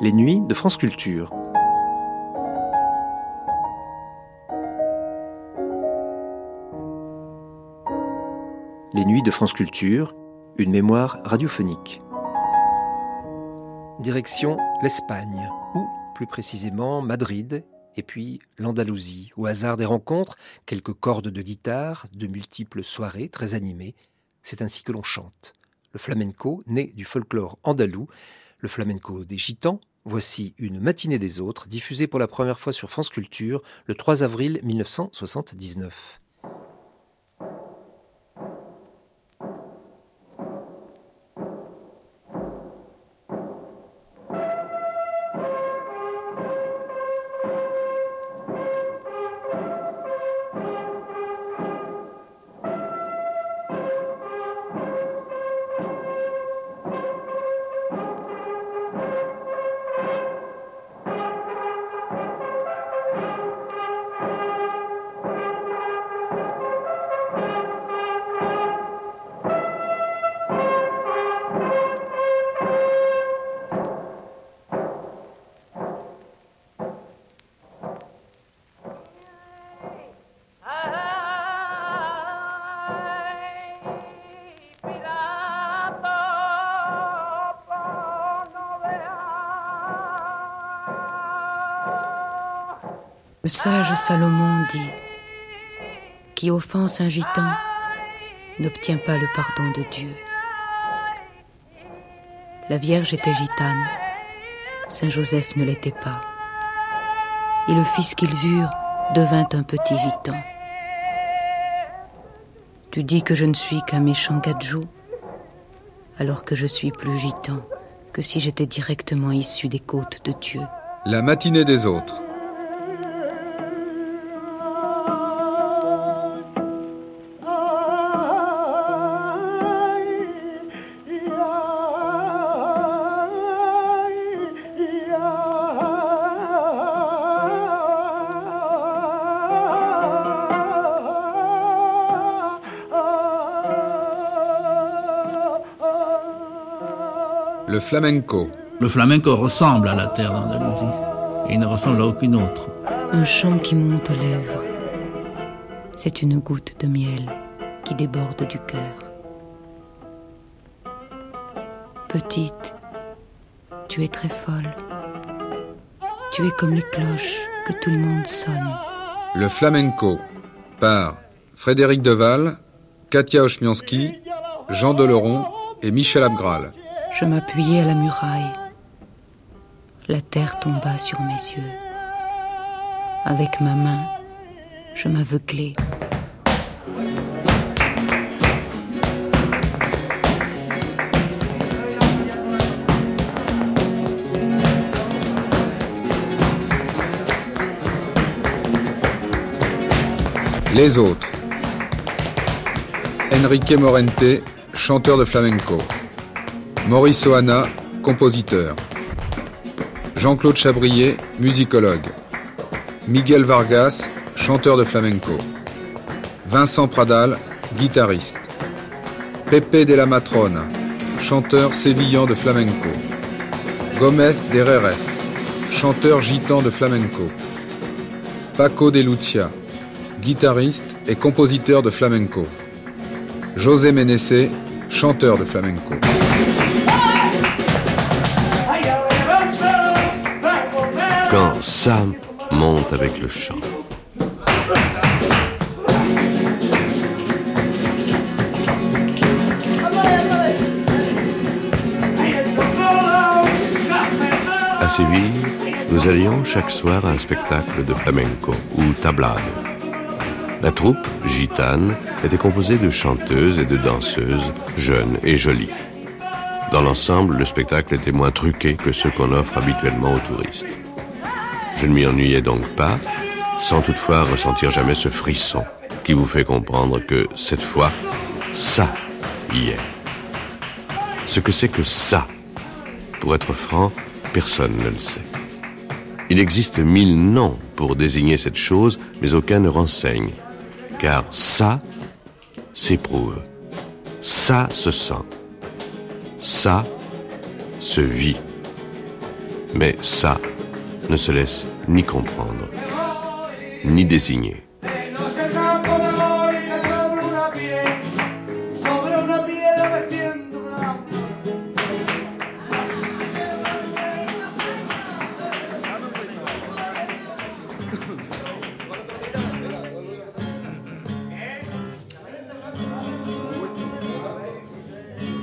les nuits de France Culture. Les nuits de France Culture, une mémoire radiophonique. Direction l'Espagne, ou plus précisément Madrid, et puis l'Andalousie. Au hasard des rencontres, quelques cordes de guitare, de multiples soirées très animées. C'est ainsi que l'on chante. Le flamenco, né du folklore andalou, le flamenco des gitans, voici une matinée des autres, diffusée pour la première fois sur France Culture le 3 avril 1979. Le sage Salomon dit Qui offense un gitan n'obtient pas le pardon de Dieu. La Vierge était gitane, Saint Joseph ne l'était pas. Et le fils qu'ils eurent devint un petit gitan. Tu dis que je ne suis qu'un méchant gadjou, alors que je suis plus gitan que si j'étais directement issu des côtes de Dieu. La matinée des autres. Le flamenco. Le flamenco ressemble à la terre d'Andalousie. Et il ne ressemble à aucune autre. Un chant qui monte aux lèvres. C'est une goutte de miel qui déborde du cœur. Petite, tu es très folle. Tu es comme les cloches que tout le monde sonne. Le flamenco par Frédéric Deval, Katia Ochmianski, Jean Deleron et Michel Abgral. Je m'appuyais à la muraille. La terre tomba sur mes yeux. Avec ma main, je m'aveuglais. Les autres. Enrique Morente, chanteur de flamenco. Maurice Oana, compositeur. Jean-Claude Chabrier, musicologue. Miguel Vargas, chanteur de flamenco. Vincent Pradal, guitariste. Pepe de la Matrona, chanteur sévillan de flamenco. Gomez de Rere, chanteur gitan de flamenco. Paco de Lucia, guitariste et compositeur de flamenco. José Ménessé, chanteur de flamenco. Monte avec le chant. À Séville, nous allions chaque soir à un spectacle de flamenco ou tablado. La troupe, gitane, était composée de chanteuses et de danseuses, jeunes et jolies. Dans l'ensemble, le spectacle était moins truqué que ceux qu'on offre habituellement aux touristes. Je ne m'y ennuyais donc pas, sans toutefois ressentir jamais ce frisson qui vous fait comprendre que cette fois, ça y est. Ce que c'est que ça, pour être franc, personne ne le sait. Il existe mille noms pour désigner cette chose, mais aucun ne renseigne. Car ça s'éprouve, ça se sent, ça se vit. Mais ça ne se laisse ni comprendre, ni désigner.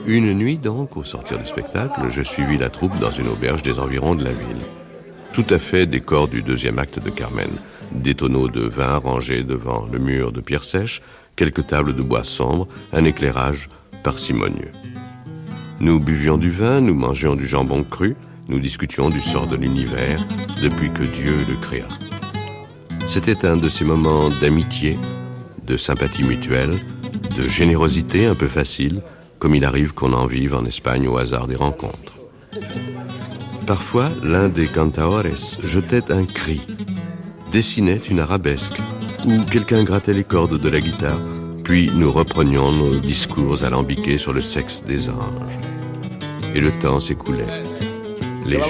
Une nuit donc, au sortir du spectacle, je suivis la troupe dans une auberge des environs de la ville. Tout à fait décor du deuxième acte de Carmen. Des tonneaux de vin rangés devant le mur de pierre sèche, quelques tables de bois sombre, un éclairage parcimonieux. Nous buvions du vin, nous mangions du jambon cru, nous discutions du sort de l'univers depuis que Dieu le créa. C'était un de ces moments d'amitié, de sympathie mutuelle, de générosité un peu facile, comme il arrive qu'on en vive en Espagne au hasard des rencontres. Parfois, l'un des cantaores jetait un cri, dessinait une arabesque, ou quelqu'un grattait les cordes de la guitare, puis nous reprenions nos discours alambiqués sur le sexe des anges. Et le temps s'écoulait. Léger.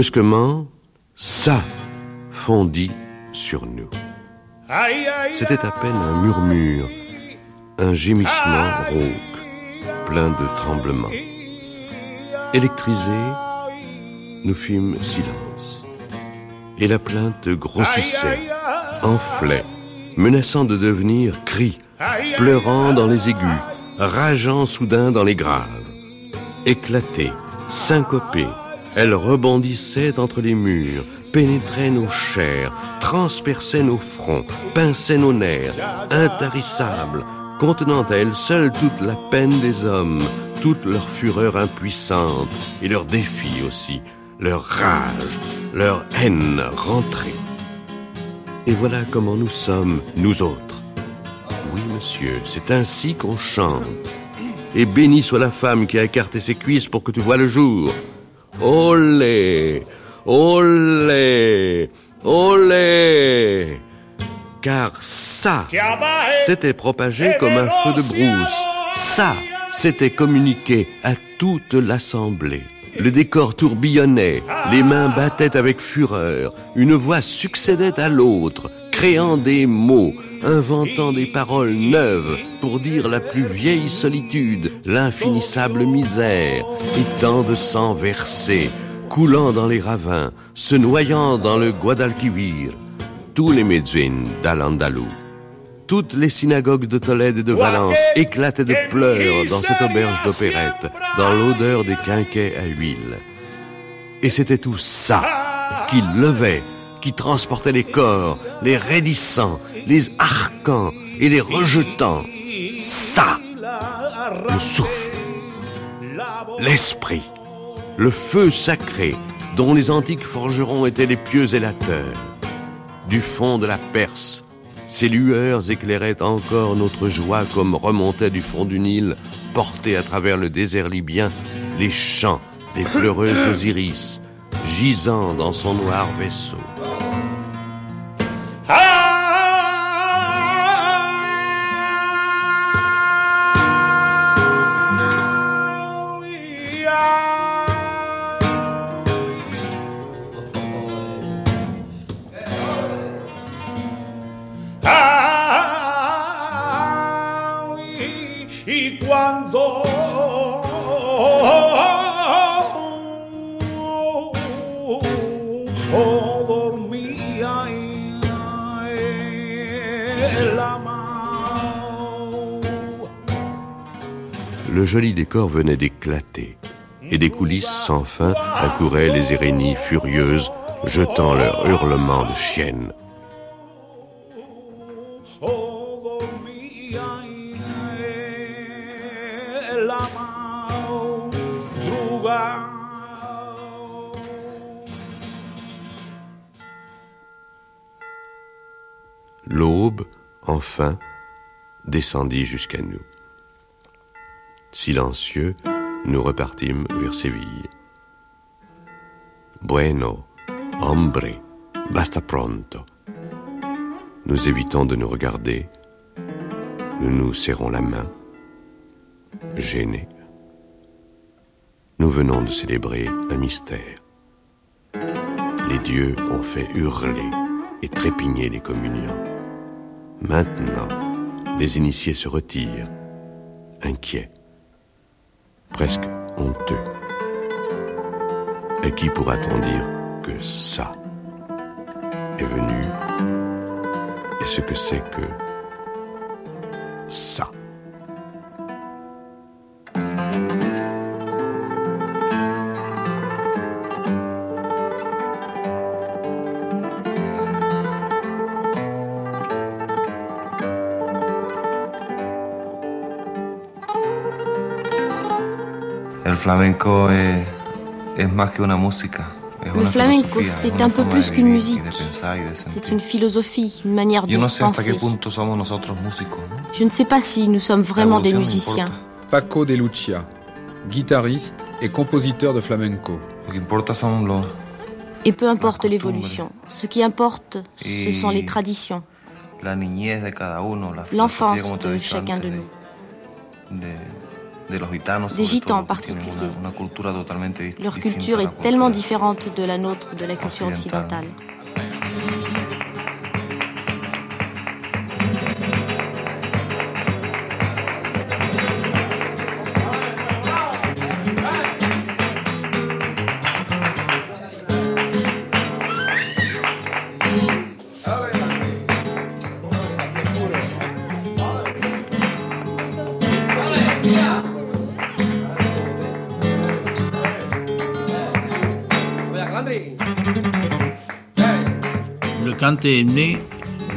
Brusquement, ça fondit sur nous. C'était à peine un murmure, un gémissement rauque, plein de tremblements. Électrisés, nous fûmes silence. Et la plainte grossissait, enflait, menaçant de devenir cri, pleurant dans les aigus, rageant soudain dans les graves. Éclatée, syncopée, elle rebondissait entre les murs, pénétrait nos chairs, transperçait nos fronts, pinçait nos nerfs, intarissable, contenant à elle seule toute la peine des hommes, toute leur fureur impuissante et leur défi aussi, leur rage, leur haine rentrée. Et voilà comment nous sommes, nous autres. Oui, monsieur, c'est ainsi qu'on chante. Et béni soit la femme qui a écarté ses cuisses pour que tu vois le jour. Olé Olé Olé Car ça s'était propagé comme un feu de brousse. Ça s'était communiqué à toute l'assemblée. Le décor tourbillonnait, les mains battaient avec fureur, une voix succédait à l'autre, créant des mots, inventant des paroles neuves pour dire la plus vieille solitude, l'infinissable misère, et tant de sang versé, coulant dans les ravins, se noyant dans le Guadalquivir, tous les médecins d'Al-Andalou. Toutes les synagogues de Tolède et de Valence éclataient de pleurs dans cette auberge d'opérette, dans l'odeur des quinquets à huile. Et c'était tout ça qui levait, qui transportait les corps, les raidissant, les arquant et les rejetant. Ça, le souffle, l'esprit, le feu sacré dont les antiques forgerons étaient les pieux élateurs. Du fond de la Perse, ces lueurs éclairaient encore notre joie comme remontaient du fond du Nil, portés à travers le désert libyen, les chants des pleureuses d'Osiris, gisant dans son noir vaisseau. Le joli décor venait d'éclater, et des coulisses sans fin accouraient les Irénies furieuses, jetant leurs hurlements de chiennes. Descendit jusqu'à nous. Silencieux, nous repartîmes vers Séville. Bueno, hombre, basta pronto. Nous évitons de nous regarder. Nous nous serrons la main, gênés. Nous venons de célébrer un mystère. Les dieux ont fait hurler et trépigner les communions. Maintenant, les initiés se retirent, inquiets, presque honteux. Et qui pourra-t-on dire que ça est venu? Et ce que c'est que ça? Flamenco es, es más que una música. Le flamenco, c'est un peu plus qu'une musique. C'est une philosophie, une manière de penser. Je ne sais pas si nous sommes vraiment des musiciens. Paco de Lucia, guitariste et compositeur de flamenco. Et peu importe l'évolution. Ce qui importe, ce sont les traditions, l'enfance de chacun de- nous. Des gitans en particulier. Leur culture est tellement différente de la nôtre, de la culture occidentale. Est né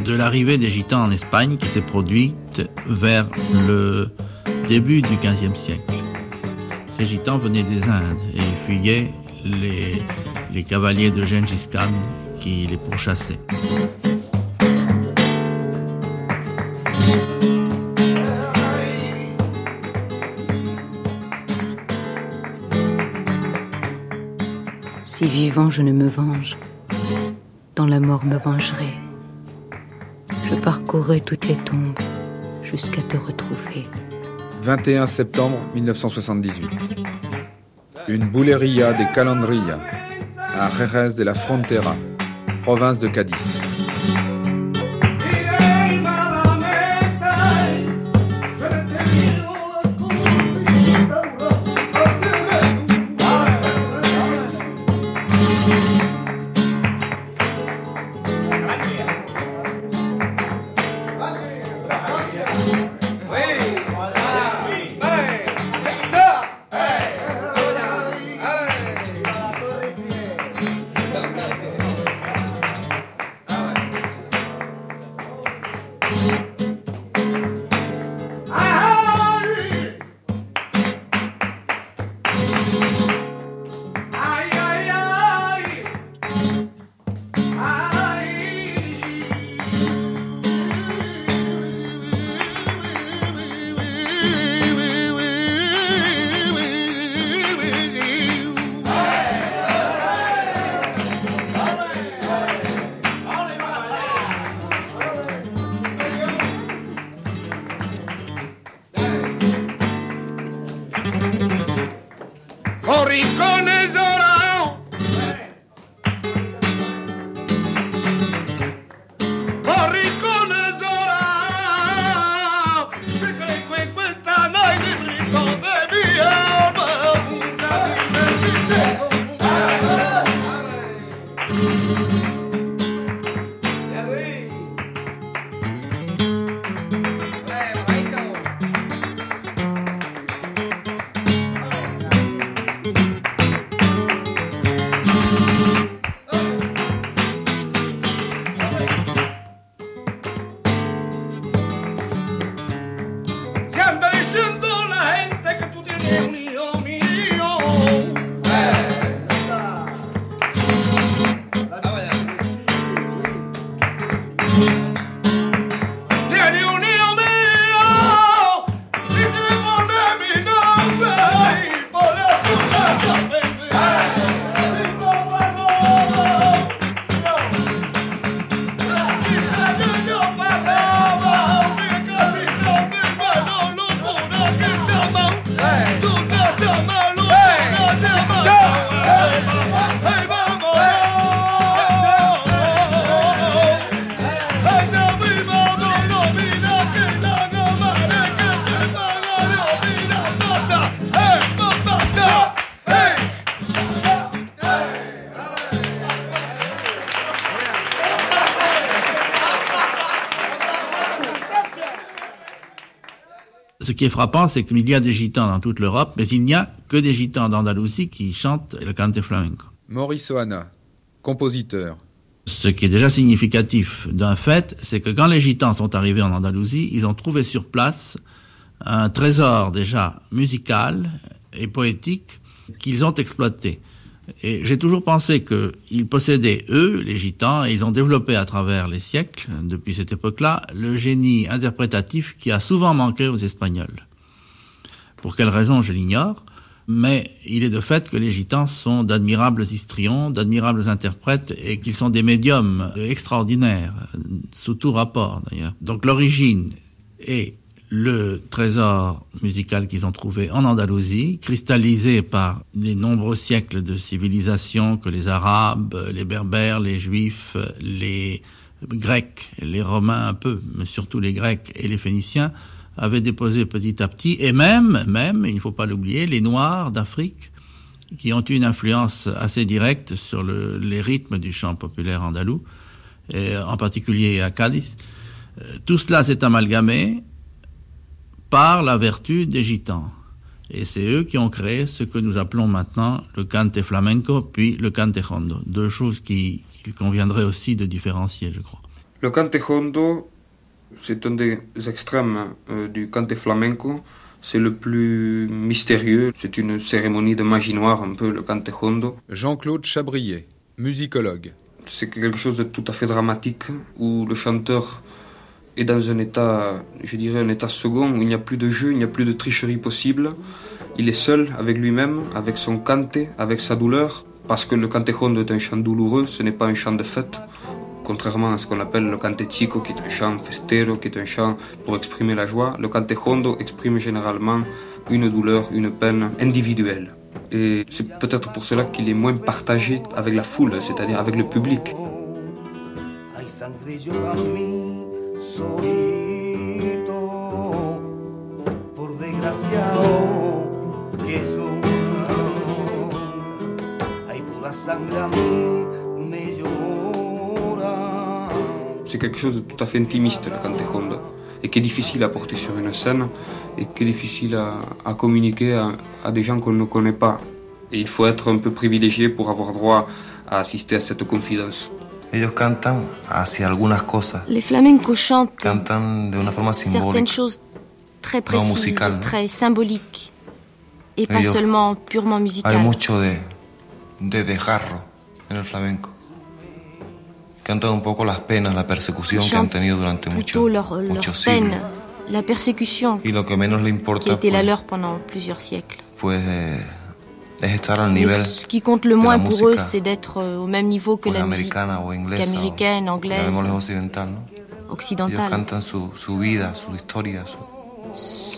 de l'arrivée des gitans en Espagne qui s'est produite vers le début du XVe siècle. Ces gitans venaient des Indes et ils fuyaient les, les cavaliers de Gengis Khan qui les pourchassaient. Si vivant je ne me venge, la mort me vengerai. Je parcourrai toutes les tombes jusqu'à te retrouver. 21 septembre 1978. Une bouleria de Calandria, à Jerez de la Frontera, province de Cadiz. Qui est frappant, c'est qu'il y a des gitans dans toute l'Europe, mais il n'y a que des gitans d'Andalousie qui chantent le cante flamenco. Maurice Oana, compositeur. Ce qui est déjà significatif d'un fait, c'est que quand les gitans sont arrivés en Andalousie, ils ont trouvé sur place un trésor déjà musical et poétique qu'ils ont exploité. Et j'ai toujours pensé qu'ils possédaient, eux, les gitans, et ils ont développé à travers les siècles, depuis cette époque-là, le génie interprétatif qui a souvent manqué aux Espagnols. Pour quelle raison, je l'ignore, mais il est de fait que les gitans sont d'admirables histrions, d'admirables interprètes, et qu'ils sont des médiums extraordinaires, sous tout rapport d'ailleurs. Donc l'origine est le trésor musical qu'ils ont trouvé en Andalousie, cristallisé par les nombreux siècles de civilisation que les Arabes, les Berbères, les Juifs, les Grecs, les Romains un peu, mais surtout les Grecs et les Phéniciens avaient déposé petit à petit, et même, même, il ne faut pas l'oublier, les Noirs d'Afrique, qui ont eu une influence assez directe sur le, les rythmes du chant populaire andalou, et en particulier à Cadiz. Euh, tout cela s'est amalgamé par la vertu des gitans. Et c'est eux qui ont créé ce que nous appelons maintenant le cante flamenco, puis le cante hondo. Deux choses qu'il qui conviendrait aussi de différencier, je crois. Le cante hondo, c'est un des extrêmes euh, du cante flamenco. C'est le plus mystérieux. C'est une cérémonie de magie noire, un peu, le cante hondo. Jean-Claude Chabrier, musicologue. C'est quelque chose de tout à fait dramatique, où le chanteur est dans un état, je dirais, un état second, où il n'y a plus de jeu, il n'y a plus de tricherie possible. Il est seul avec lui-même, avec son cante, avec sa douleur, parce que le cante hondo est un chant douloureux, ce n'est pas un chant de fête, contrairement à ce qu'on appelle le cante chico, qui est un chant festero, qui est un chant pour exprimer la joie. Le cante hondo exprime généralement une douleur, une peine individuelle. Et c'est peut-être pour cela qu'il est moins partagé avec la foule, c'est-à-dire avec le public. C'est quelque chose de tout à fait intimiste, le cante hondo, et qui est difficile à porter sur une scène, et qui est difficile à, communiquer à des gens qu'on ne connaît pas. Et il faut être un peu privilégié pour avoir droit à assister à cette confidence. Ellos cantan hacia algunas cosas. Les flamencos chantent Cantan de una forma certaines choses très précises, très symboliques, et pas seulement purement musicales. mucho de, de desgarro en el flamenco. Cantan un poco las penas, la persecución que han chantent tenido durante mucho- plutôt leur, leur muchos peine, siglos. la persécution Y lo que menos le qui a importa été la pues, leur pendant plusieurs siècles. pues, eh, Mais ce qui compte le moins pour eux, c'est d'être euh, au même niveau que la musique américaine, anglaise, ¿no? Ellos occidentale.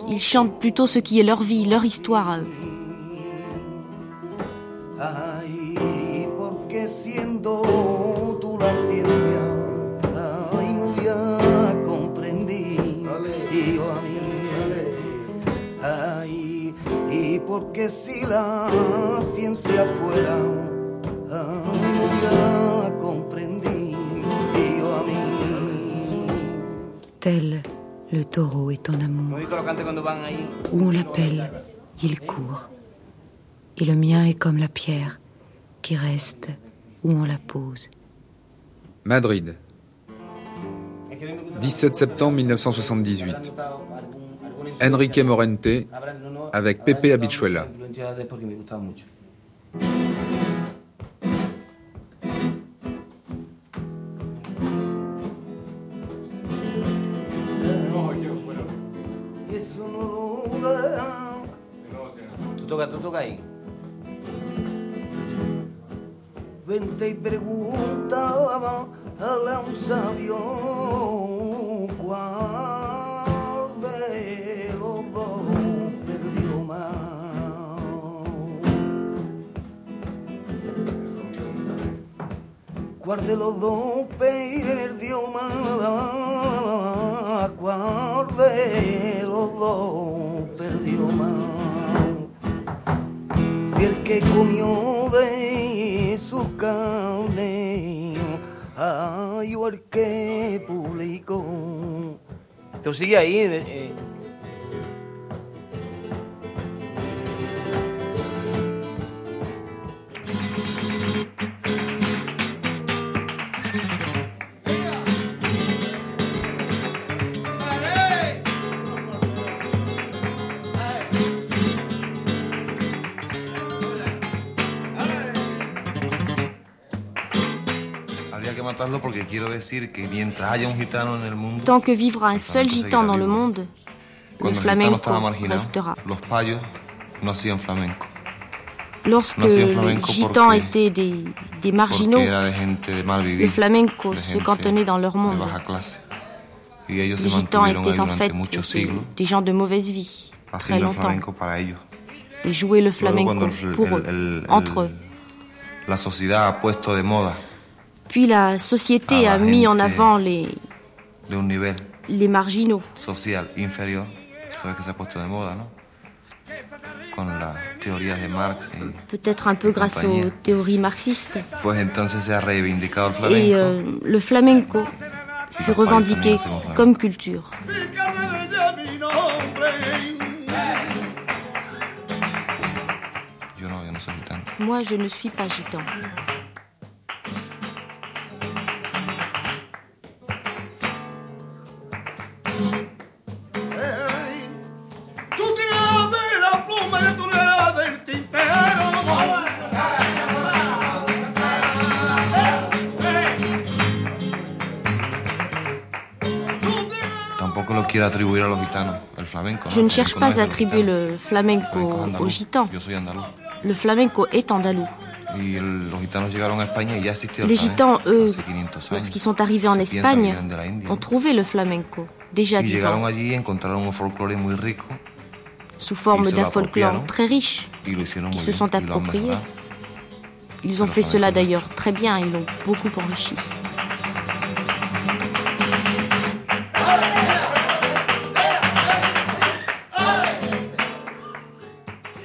Ils chantent plutôt ce qui est leur vie, leur histoire à eux. Siendo porque si la ciencia fuera, ay, no ya comprendí. Y yo a mí. Tel le taureau est en amour. Où on l'appelle, il court. Et le mien est comme la pierre qui reste où on la pose. Madrid. 17 septembre 1978. Enrique Morente avec Pepe Habichuela. Vente y preguntaba a un sabio cuál Cuál de los dos perdió más, cuál de los dos perdió más. Si el que comió de su carne, ay, o el que publicó. Tú sigue ahí. eh, eh. Tant que vivra un seul gitan dans le monde, le flamenco restera. Lorsque les gitans étaient des, des marginaux, le flamenco se cantonnait dans leur monde. Les gitans étaient en fait des, des gens de mauvaise vie, très longtemps. Et jouaient le flamenco pour eux, entre eux. La sociedad ha puesto de moda Puis la société a mis en avant les, les marginaux. social que ha puesto de Peut-être un peu grâce aux théories marxistes. Et euh, le flamenco fut revendiqué comme culture. Moi, je ne suis pas gitan. Je ne cherche pas à attribuer le flamenco aux gitans. Le flamenco est andalou. Les gitans, eux, hace 500 años. lorsqu'ils sont arrivés en Espagne, ont trouvé le flamenco, déjà vivant, sous forme d'un folklore très riche, qui se sont appropriés. Ils ont fait cela d'ailleurs très bien, ils l'ont beaucoup enrichi.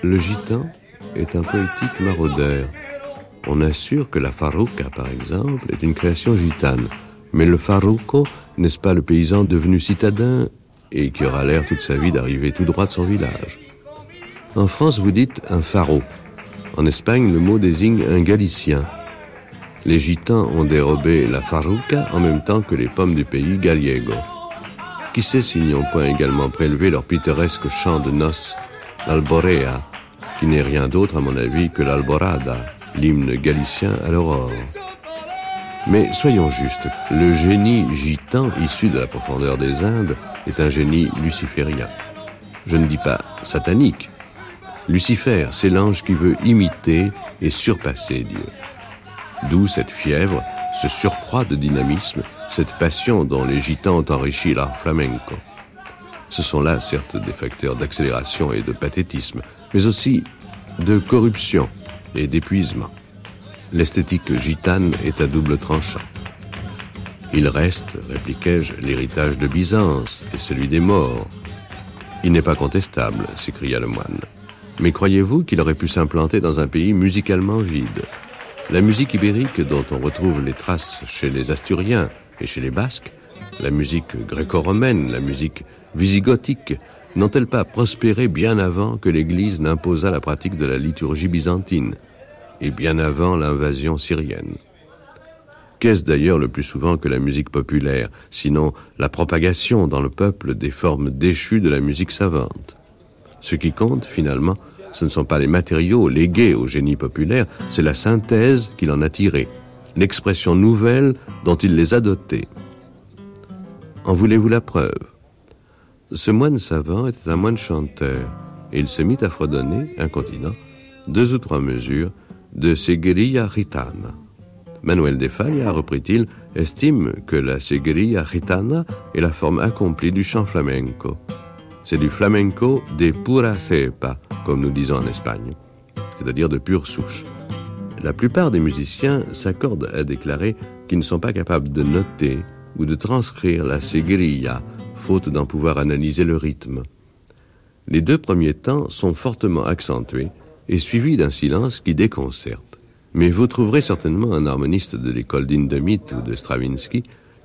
Le gitan est un poétique maraudeur. On assure que la farouca, par exemple, est une création gitane. Mais le farouco, n'est-ce pas le paysan devenu citadin et qui aura l'air toute sa vie d'arriver tout droit de son village? En France, vous dites un faro. En Espagne, le mot désigne un Galicien. Les gitans ont dérobé la farouca en même temps que les pommes du pays gallego. Qui sait s'ils n'y ont point également prélevé leur pittoresque chant de noces, l'alborea, qui n'est rien d'autre à mon avis que l'alborada, l'hymne galicien à l'aurore. Mais soyons justes, le génie gitan issu de la profondeur des Indes est un génie luciférien. Je ne dis pas satanique. Lucifer, c'est l'ange qui veut imiter et surpasser Dieu. D'où cette fièvre, ce surcroît de dynamisme, cette passion dont les gitans ont enrichi l'art flamenco. Ce sont là certes des facteurs d'accélération et de pathétisme, mais aussi de corruption et d'épuisement. L'esthétique gitane est à double tranchant. Il reste, répliquai-je, l'héritage de Byzance et celui des morts. Il n'est pas contestable, s'écria le moine. Mais croyez-vous qu'il aurait pu s'implanter dans un pays musicalement vide? La musique ibérique dont on retrouve les traces chez les Asturiens et chez les Basques, la musique gréco-romaine, la musique visigothique, n'ont-elles pas prospéré bien avant que l'Église n'imposât la pratique de la liturgie byzantine et bien avant l'invasion syrienne? Qu'est-ce d'ailleurs le plus souvent que la musique populaire, sinon la propagation dans le peuple des formes déchues de la musique savante? Ce qui compte, finalement, ce ne sont pas les matériaux légués au génie populaire, c'est la synthèse qu'il en a tirée, l'expression nouvelle dont il les a dotés. En voulez-vous la preuve? Ce moine savant était un moine chanteur, et il se mit à fredonner, incontinent, deux ou trois mesures de Seguirilla Gitana. Manuel de Falla, reprit-il, estime que la Seguirilla Gitana est la forme accomplie du chant flamenco. C'est du flamenco de pura cepa, comme nous disons en Espagne, c'est-à-dire de pure souche. La plupart des musiciens s'accordent à déclarer qu'ils ne sont pas capables de noter ou de transcrire la seguirilla, faute d'en pouvoir analyser le rythme. Les deux premiers temps sont fortement accentués et suivis d'un silence qui déconcerte. Mais vous trouverez certainement un harmoniste de l'école d'Indemit ou de Stravinsky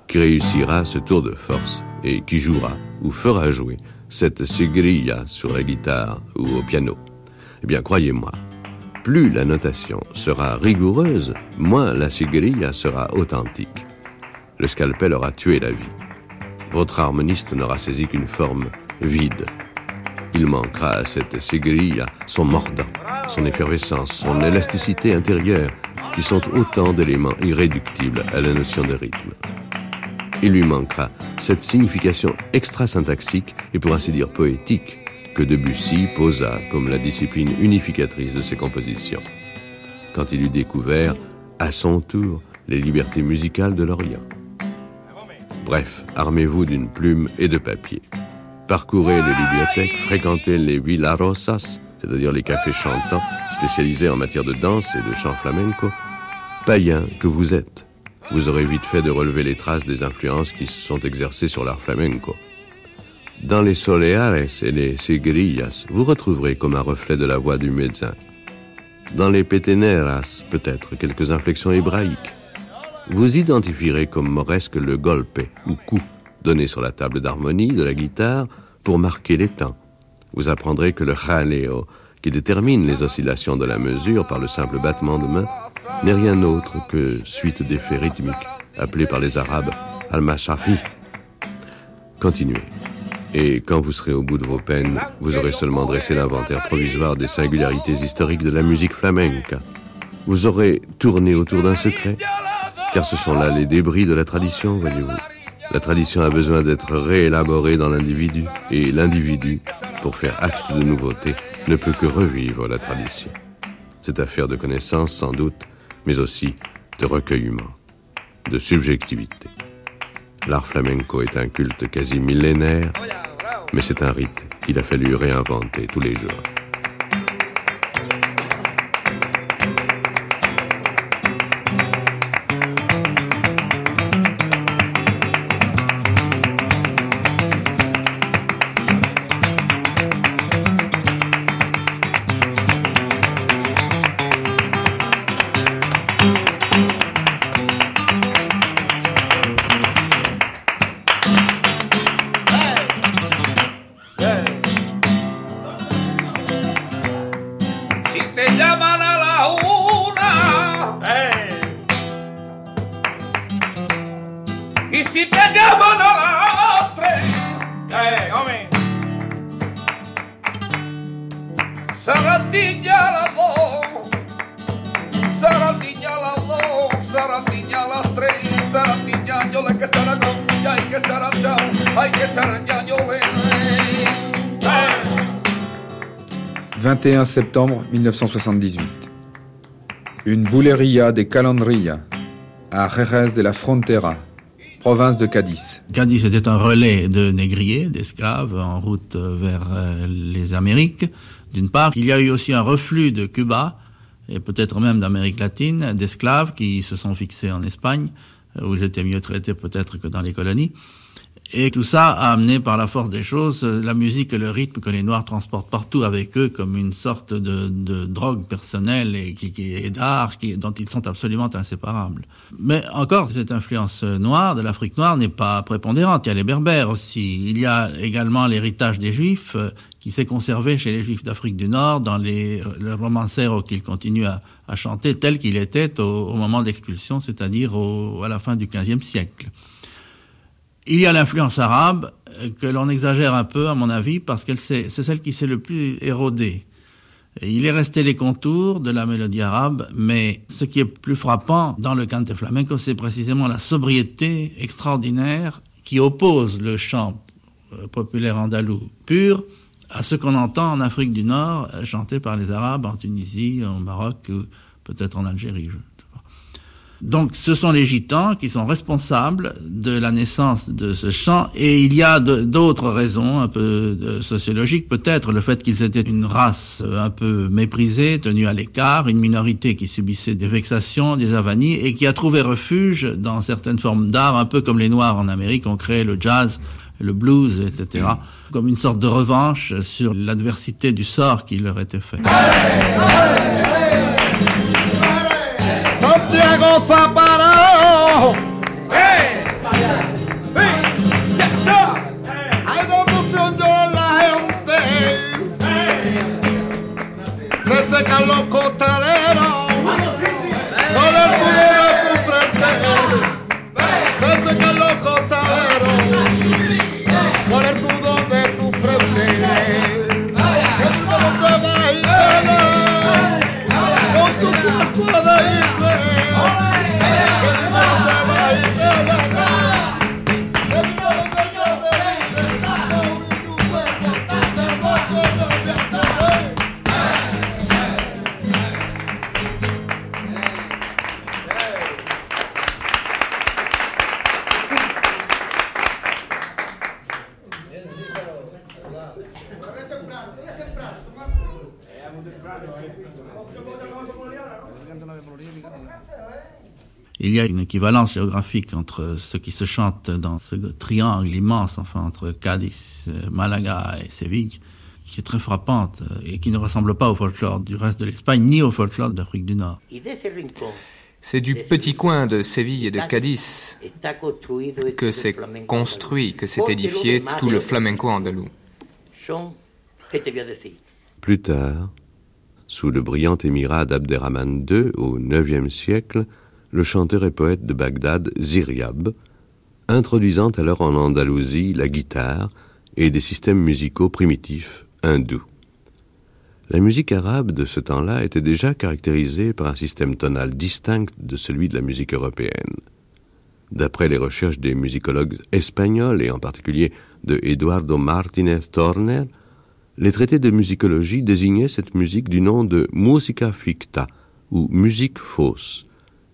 qui réussira ce tour de force et qui jouera ou fera jouer cette seguirilla sur la guitare ou au piano. Eh bien, croyez-moi, plus la notation sera rigoureuse, moins la seguirilla sera authentique. Le scalpel aura tué la vie. Votre harmoniste n'aura saisi qu'une forme vide. Il manquera à cette seguirilla son mordant, son effervescence, son élasticité intérieure, qui sont autant d'éléments irréductibles à la notion de rythme. Il lui manquera cette signification extra-syntaxique et pour ainsi dire poétique que Debussy posa comme la discipline unificatrice de ses compositions. Quand il eut découvert, à son tour, les libertés musicales de l'Orient. Bref, armez-vous d'une plume et de papier. Parcourez les bibliothèques, fréquentez les villarosas, c'est-à-dire les cafés chantants spécialisés en matière de danse et de chant flamenco. Païen que vous êtes, vous aurez vite fait de relever les traces des influences qui se sont exercées sur l'art flamenco. Dans les soleares et les sigrillas, vous retrouverez comme un reflet de la voix du médecin. Dans les peteneras, peut-être quelques inflexions hébraïques. Vous identifierez comme moresque le golpe ou coup donné sur la table d'harmonie de la guitare pour marquer les temps. Vous apprendrez que le jaleo, qui détermine les oscillations de la mesure par le simple battement de main, n'est rien d'autre que suite d'effets rythmiques, appelés par les Arabes al-mashafi. Continuez. Et quand vous serez au bout de vos peines, vous aurez seulement dressé l'inventaire provisoire des singularités historiques de la musique flamenca. Vous aurez tourné autour d'un secret, car ce sont là les débris de la tradition, voyez-vous. La tradition a besoin d'être réélaborée dans l'individu, et l'individu, pour faire acte de nouveauté, ne peut que revivre la tradition. C'est affaire de connaissance sans doute, mais aussi de recueillement, de subjectivité. L'art flamenco est un culte quasi millénaire, mais c'est un rite qu'il a fallu réinventer tous les jours. 21 septembre 1978. Une bouleria des Calandria à Jerez de la Frontera, province de Cadiz. Cadiz était un relais de négriers, d'esclaves, en route vers euh, les Amériques. D'une part, il y a eu aussi un reflux de Cuba, et peut-être même d'Amérique latine, d'esclaves qui se sont fixés en Espagne, où ils étaient mieux traités peut-être que dans les colonies. Et tout ça a amené par la force des choses la musique et le rythme que les Noirs transportent partout avec eux comme une sorte de, de drogue personnelle et, qui, est d'art dont ils sont absolument inséparables. Mais encore, cette influence noire de l'Afrique noire n'est pas prépondérante. Il y a les Berbères aussi. Il y a également l'héritage des Juifs euh, qui s'est conservé chez les Juifs d'Afrique du Nord dans les, romancières qu'ils continuent à, à, chanter tel qu'il était au, au moment d'expulsion, c'est-à-dire à la fin du XVe siècle. Il y a l'influence arabe euh, que l'on exagère un peu, à mon avis, parce que c'est celle qui s'est le plus érodée. il est resté les contours de la mélodie arabe, mais ce qui est plus frappant dans le cante flamenco, c'est précisément la sobriété extraordinaire qui oppose le chant euh, populaire andalou pur à ce qu'on entend en Afrique du Nord euh, chanté par les Arabes en Tunisie, au Maroc, peut-être en Algérie. Donc ce sont les gitans qui sont responsables de la naissance de ce chant et il y a d'autres raisons un peu sociologiques, peut-être le fait qu'ils étaient une race euh, un peu méprisée, tenue à l'écart, une minorité qui subissait des vexations, des avanies et qui a trouvé refuge dans certaines formes d'art, un peu comme les Noirs en Amérique ont créé le jazz, le blues, etc., comme une sorte de revanche sur l'adversité du sort qui leur était fait. Santiago Zaparao. ¡Eh! Hay devoción de la gente. Desde. Con el culo de su frente. Desde. Con el de frente. Con tu cuerpo de équivalence géographique entre ce qui se chante dans ce triangle immense, enfin entre Cadiz, Malaga et Séville, qui est très frappante et qui ne ressemble pas au folklore du reste de l'Espagne ni au folklore d'Afrique du Nord. C'est du petit coin de Séville et de Cadiz que s'est construit, que s'est édifié tout le flamenco andalou. Plus tard, sous le brillant émirat d'Abderrahman II au IXe siècle, le chanteur et poète de Bagdad, Ziryab, introduisant alors en Andalousie la guitare et des systèmes musicaux primitifs hindous. La musique arabe de ce temps-là était déjà caractérisée par un système tonal distinct de celui de la musique européenne. D'après les recherches des musicologues espagnols et en particulier de Eduardo Martinez Torner, les traités de musicologie désignaient cette musique du nom de musica ficta ou musique fausse,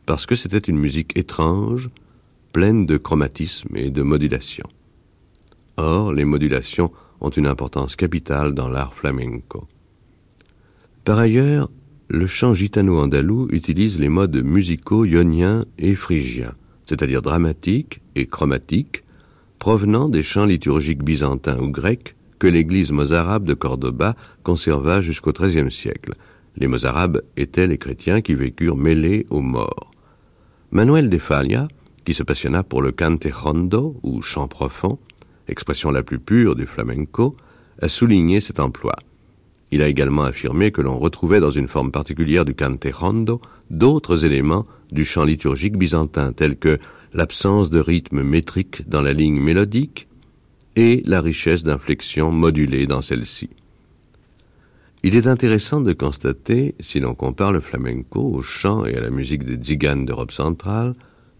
parce que c'était une musique étrange, pleine de chromatisme et de modulation. Or, les modulations ont une importance capitale dans l'art flamenco. Par ailleurs, le chant gitano-andalou utilise les modes musicaux ioniens et phrygiens, c'est-à-dire dramatiques et chromatiques, provenant des chants liturgiques byzantins ou grecs que l'église mozarabe de Cordoba conserva jusqu'au XIIIe siècle. Les mozarabes étaient les chrétiens qui vécurent mêlés aux morts. Manuel de Falla, qui se passionna pour le cante rondo ou chant profond, expression la plus pure du flamenco, a souligné cet emploi. Il a également affirmé que l'on retrouvait dans une forme particulière du cante rondo d'autres éléments du chant liturgique byzantin, tels que l'absence de rythme métrique dans la ligne mélodique, et la richesse d'inflexions modulées dans celle-ci. Il est intéressant de constater, si l'on compare le flamenco au chant et à la musique des tziganes d'Europe centrale,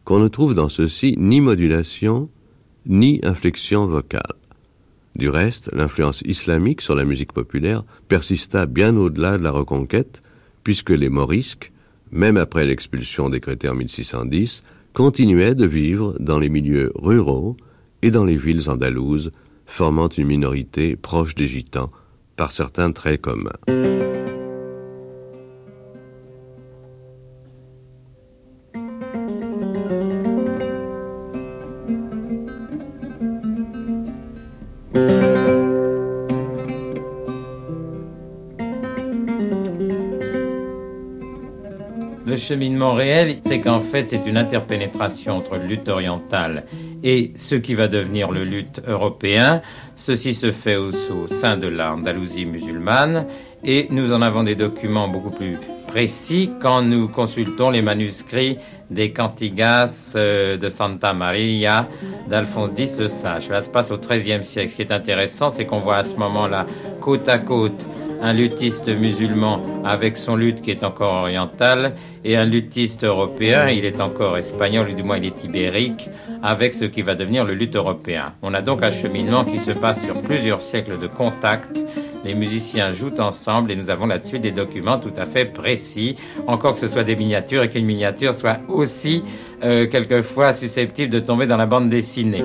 qu'on ne trouve dans ceux-ci ni modulation, ni inflexion vocale. Du reste, l'influence islamique sur la musique populaire persista bien au-delà de la Reconquête, puisque les morisques, même après l'expulsion décrétée en 1610, continuaient de vivre dans les milieux ruraux et dans les villes andalouses, formant une minorité proche des gitans par certains traits communs. Le cheminement réel, c'est qu'en fait, c'est une interpénétration entre lutte orientale et ce qui va devenir le lutte européen. Ceci se fait au, sein de l'Andalousie musulmane et nous en avons des documents beaucoup plus précis quand nous consultons les manuscrits des Cantigas euh, de Santa Maria d'Alphonse X le Sage. Cela se passe au XIIIe siècle. Ce qui est intéressant, c'est qu'on voit à ce moment-là, côte à côte, un luthiste musulman avec son luth qui est encore oriental et un luthiste européen, il est encore espagnol ou du moins il est ibérique, avec ce qui va devenir le luth européen. On a donc un cheminement qui se passe sur plusieurs siècles de contact. Les musiciens jouent ensemble et nous avons là-dessus des documents tout à fait précis, encore que ce soit des miniatures et qu'une miniature soit aussi euh, quelquefois susceptible de tomber dans la bande dessinée.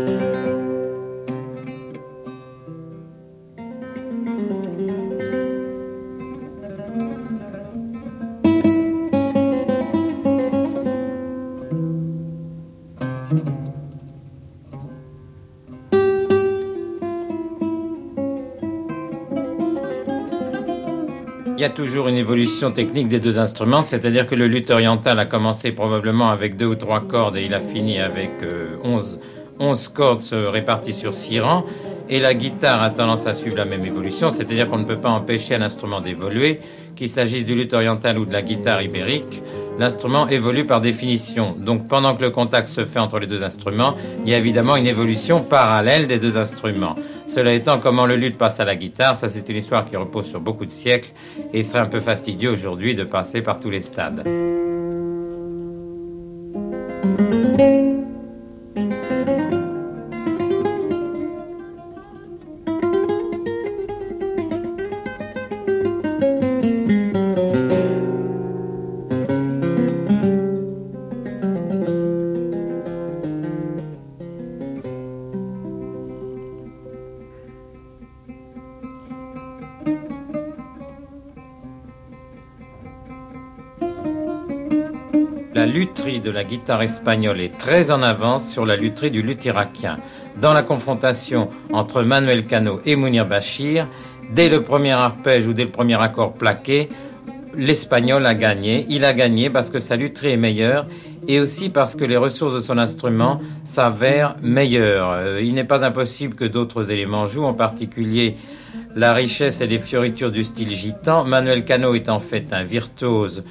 Toujours une évolution technique des deux instruments, c'est-à-dire que le luth oriental a commencé probablement avec deux ou trois cordes et il a fini avec euh, onze 11, cordes réparties sur six rangs. Et la guitare a tendance à suivre la même évolution, c'est-à-dire qu'on ne peut pas empêcher un instrument d'évoluer, qu'il s'agisse du luth oriental ou de la guitare ibérique. L'instrument évolue par définition. Donc pendant que le contact se fait entre les deux instruments, il y a évidemment une évolution parallèle des deux instruments. Cela étant, comment le luth passe à la guitare, ça c'est une histoire qui repose sur beaucoup de siècles et il serait un peu fastidieux aujourd'hui de passer par tous les stades. Guitare espagnole est très en avance sur la lutherie du luth irakien. Dans la confrontation entre Manuel Cano et Mounir Bachir, dès le premier arpège ou dès le premier accord plaqué, l'Espagnol a gagné. Il a gagné parce que sa lutherie est meilleure et aussi parce que les ressources de son instrument s'avèrent meilleures. Euh, il n'est pas impossible que d'autres éléments jouent, en particulier la richesse et les fioritures du style gitan. Manuel Cano est en fait un virtuose,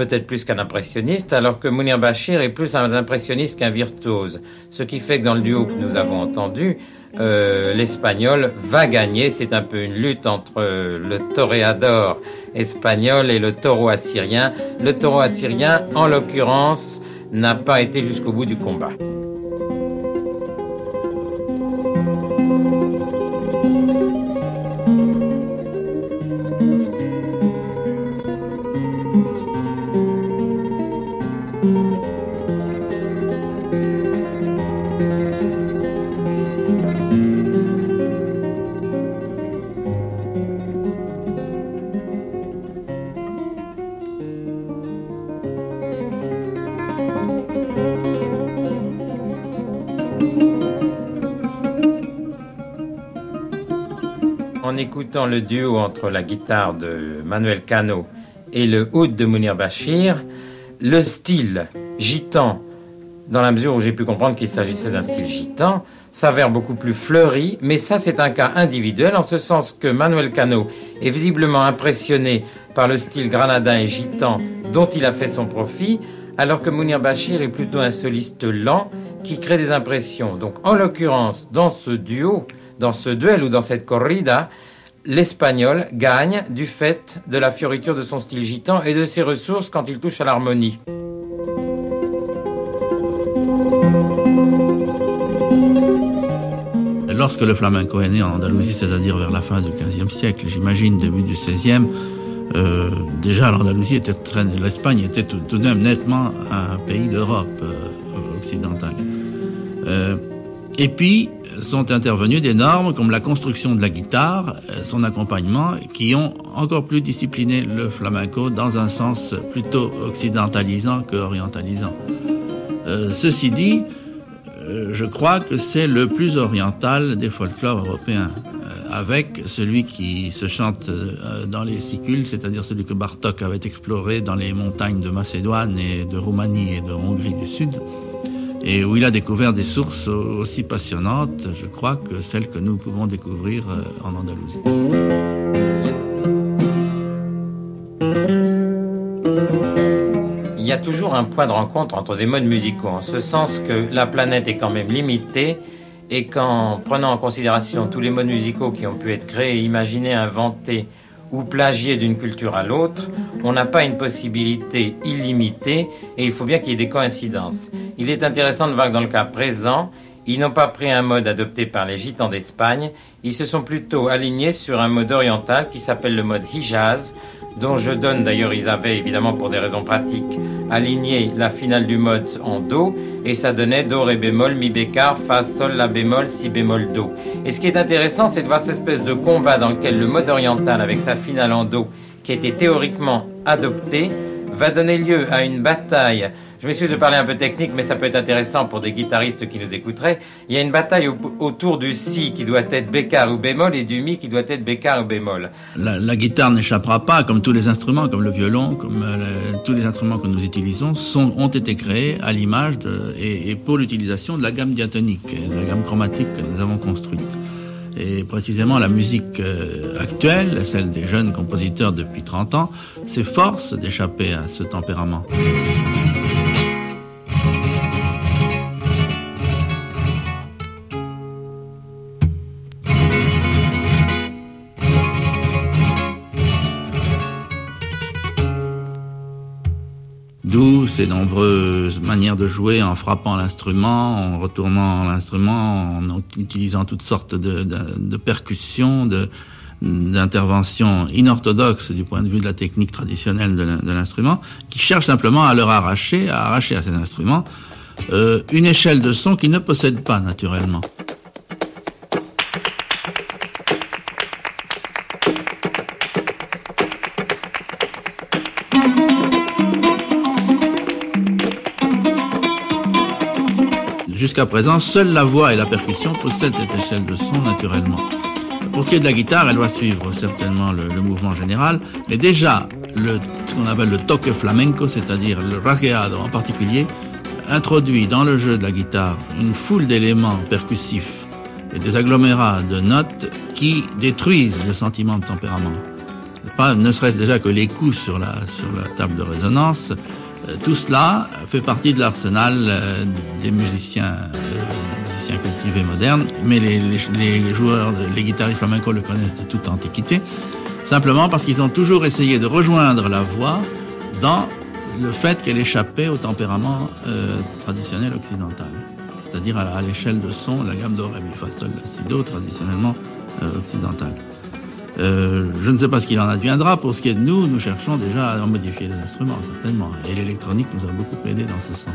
peut-être plus qu'un impressionniste, alors que Mounir Bachir est plus un impressionniste qu'un virtuose. Ce qui fait que dans le duo que nous avons entendu, euh, l'espagnol va gagner. C'est un peu une lutte entre euh, le toréador espagnol et le taureau assyrien. Le taureau assyrien, en l'occurrence, n'a pas été jusqu'au bout du combat. Le duo entre la guitare de Manuel Cano et le oud de Mounir Bachir, le style gitan, dans la mesure où j'ai pu comprendre qu'il s'agissait d'un style gitan, s'avère beaucoup plus fleuri, mais ça c'est un cas individuel en ce sens que Manuel Cano est visiblement impressionné par le style granadin et gitan dont il a fait son profit, alors que Mounir Bachir est plutôt un soliste lent qui crée des impressions. Donc en l'occurrence, dans ce duo, dans ce duel ou dans cette corrida, l'espagnol gagne du fait de la fioriture de son style gitan et de ses ressources quand il touche à l'harmonie. Lorsque le flamenco est né en Andalousie, c'est-à-dire vers la fin du XVe siècle, j'imagine début du XVIe, euh, déjà l'Andalousie était l'Espagne était tout, de même nettement un pays d'Europe euh, occidentale. Euh, et puis, sont intervenues des normes comme la construction de la guitare, euh, son accompagnement, qui ont encore plus discipliné le flamenco dans un sens plutôt occidentalisant que orientalisant. Euh, ceci dit, euh, je crois que c'est le plus oriental des folklores européens, avec celui qui se chante dans les sicules, c'est-à-dire celui que Bartok avait exploré dans les montagnes de Macédoine et de Roumanie et de Hongrie du Sud et où il a découvert des sources aussi passionnantes, je crois, que celles que nous pouvons découvrir euh, en Andalousie. Il y a toujours un point de rencontre entre des modes musicaux, en ce sens que la planète est quand même limitée et qu'en prenant en considération tous les modes musicaux qui ont pu être créés, imaginés, inventés ou plagiés d'une culture à l'autre, on n'a pas une possibilité illimitée et il faut bien qu'il y ait des coïncidences. Il est intéressant de voir que dans le cas présent, ils n'ont pas pris un mode adopté par les gitans d'Espagne, ils se sont plutôt alignés sur un mode oriental qui s'appelle le mode Hijaz, dont je donne d'ailleurs, ils avaient évidemment pour des raisons pratiques aligné la finale du mode en Do, et ça donnait Do, Ré bémol, Mi bécard, Fa, Sol, La bémol, Si bémol, Do. Et ce qui est intéressant, c'est de voir cette espèce de combat dans lequel le mode oriental, avec sa finale en Do, qui été théoriquement adopté, va donner lieu à une bataille je m'excuse de parler un peu technique, mais ça peut être intéressant pour des guitaristes qui nous écouteraient. Il y a une bataille autour du si qui doit être bécard ou bémol et du mi qui doit être bécard ou bémol. La, guitare n'échappera pas, comme tous les instruments, comme le violon, comme euh, tous les instruments que nous utilisons, ont été créés à l'image et, et, pour l'utilisation de la gamme diatonique, de la gamme chromatique que nous avons construite. Et précisément la musique euh, actuelle, celle des jeunes compositeurs depuis 30 ans, s'efforce d'échapper à ce tempérament. Ces nombreuses manières de jouer en frappant l'instrument, en retournant l'instrument, en utilisant toutes sortes de, percussions, d'interventions inorthodoxes du point de vue de la technique traditionnelle de l'instrument, qui cherchent simplement à leur arracher, à arracher à ces instruments, euh, une échelle de son qu'ils ne possèdent pas naturellement. Jusqu'à présent, seule la voix et la percussion possèdent cette échelle de son naturellement. Pour ce qui est de la guitare, elle doit suivre certainement le, mouvement général, mais déjà, le, ce qu'on appelle le toque flamenco, c'est-à-dire le rasgueado en particulier, introduit dans le jeu de la guitare une foule d'éléments percussifs et des agglomérats de notes qui détruisent le sentiment de tempérament. Pas, ne serait-ce déjà que les coups sur la, sur la table de résonance, tout cela fait partie de l'arsenal euh, des musiciens, euh, musiciens cultivés modernes, mais les, joueurs, les guitaristes flamenco le connaissent de toute antiquité, simplement parce qu'ils ont toujours essayé de rejoindre la voix dans le fait qu'elle échappait au tempérament traditionnel occidental, c'est-à-dire à, l'échelle de son, la gamme do, ré, mi, fa, sol, la, si, do, traditionnellement occidentale. Euh, je ne sais pas ce qu'il en adviendra. Pour ce qui est de nous, nous cherchons déjà à modifier les instruments, certainement. Et l'électronique nous a beaucoup aidé dans ce sens.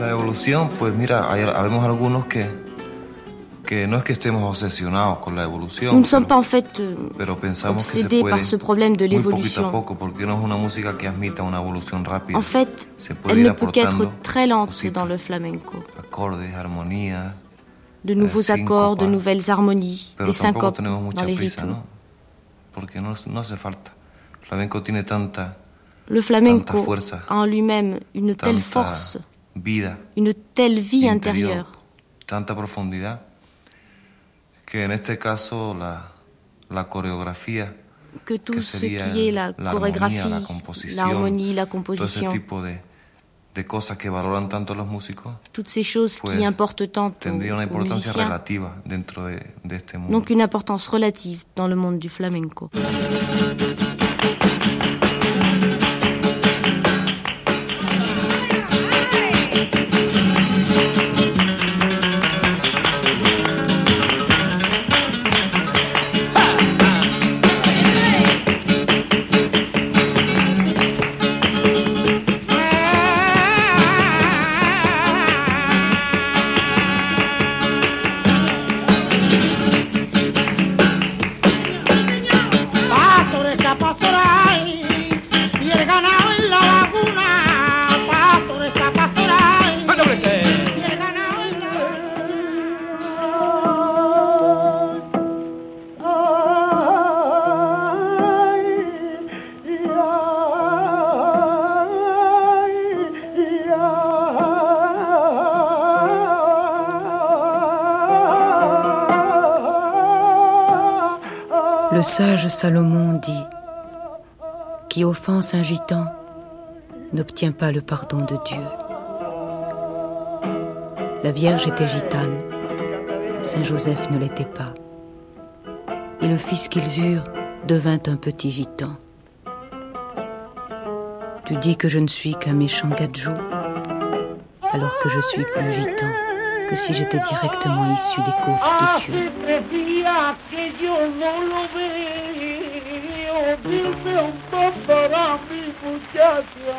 La evolución, pues mira, hay, habemos algunos que Nous ne sommes pas en fait euh, obsédés par ce problème de l'évolution. En fait, elle ne peut qu'être très lente dans le flamenco. De nouveaux accords, de nouvelles harmonies, des syncopes dans les rythmes. Le flamenco a en lui-même une telle force, une telle vie intérieure que en este caso la, la coreografía que tout ce qui est la chorégraphie, l'harmonie, la composition, de, de cosas que valoran tanto los músicos, toutes ces choses qui importent tant aux, una importancia musiciens, relativa dentro de, de este mundo. donc une importance relative dans le monde du flamenco. Salomon dit Qui offense un gitan n'obtient pas le pardon de Dieu. La Vierge était gitane, Saint Joseph ne l'était pas. Et le fils qu'ils eurent devint un petit gitan. Tu dis que je ne suis qu'un méchant gadjou, alors que je suis plus gitan que si j'étais directement issu des côtes de Dieu. E meu papará de buscasse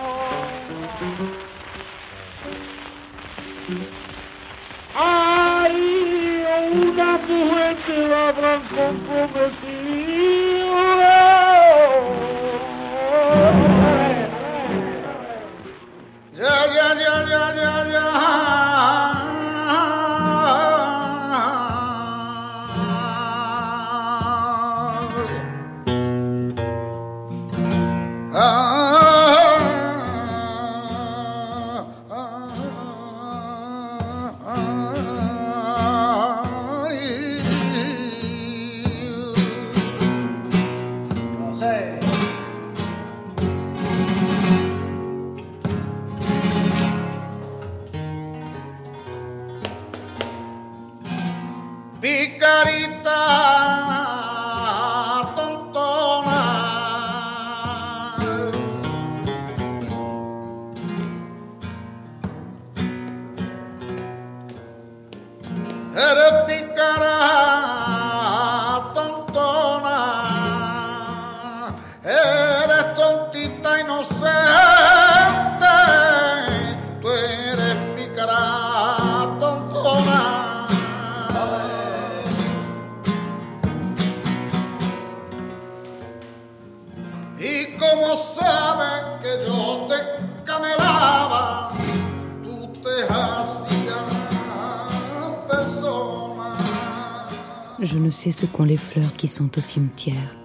Je ne sais ce qu'ont les fleurs qui sont au cimetière.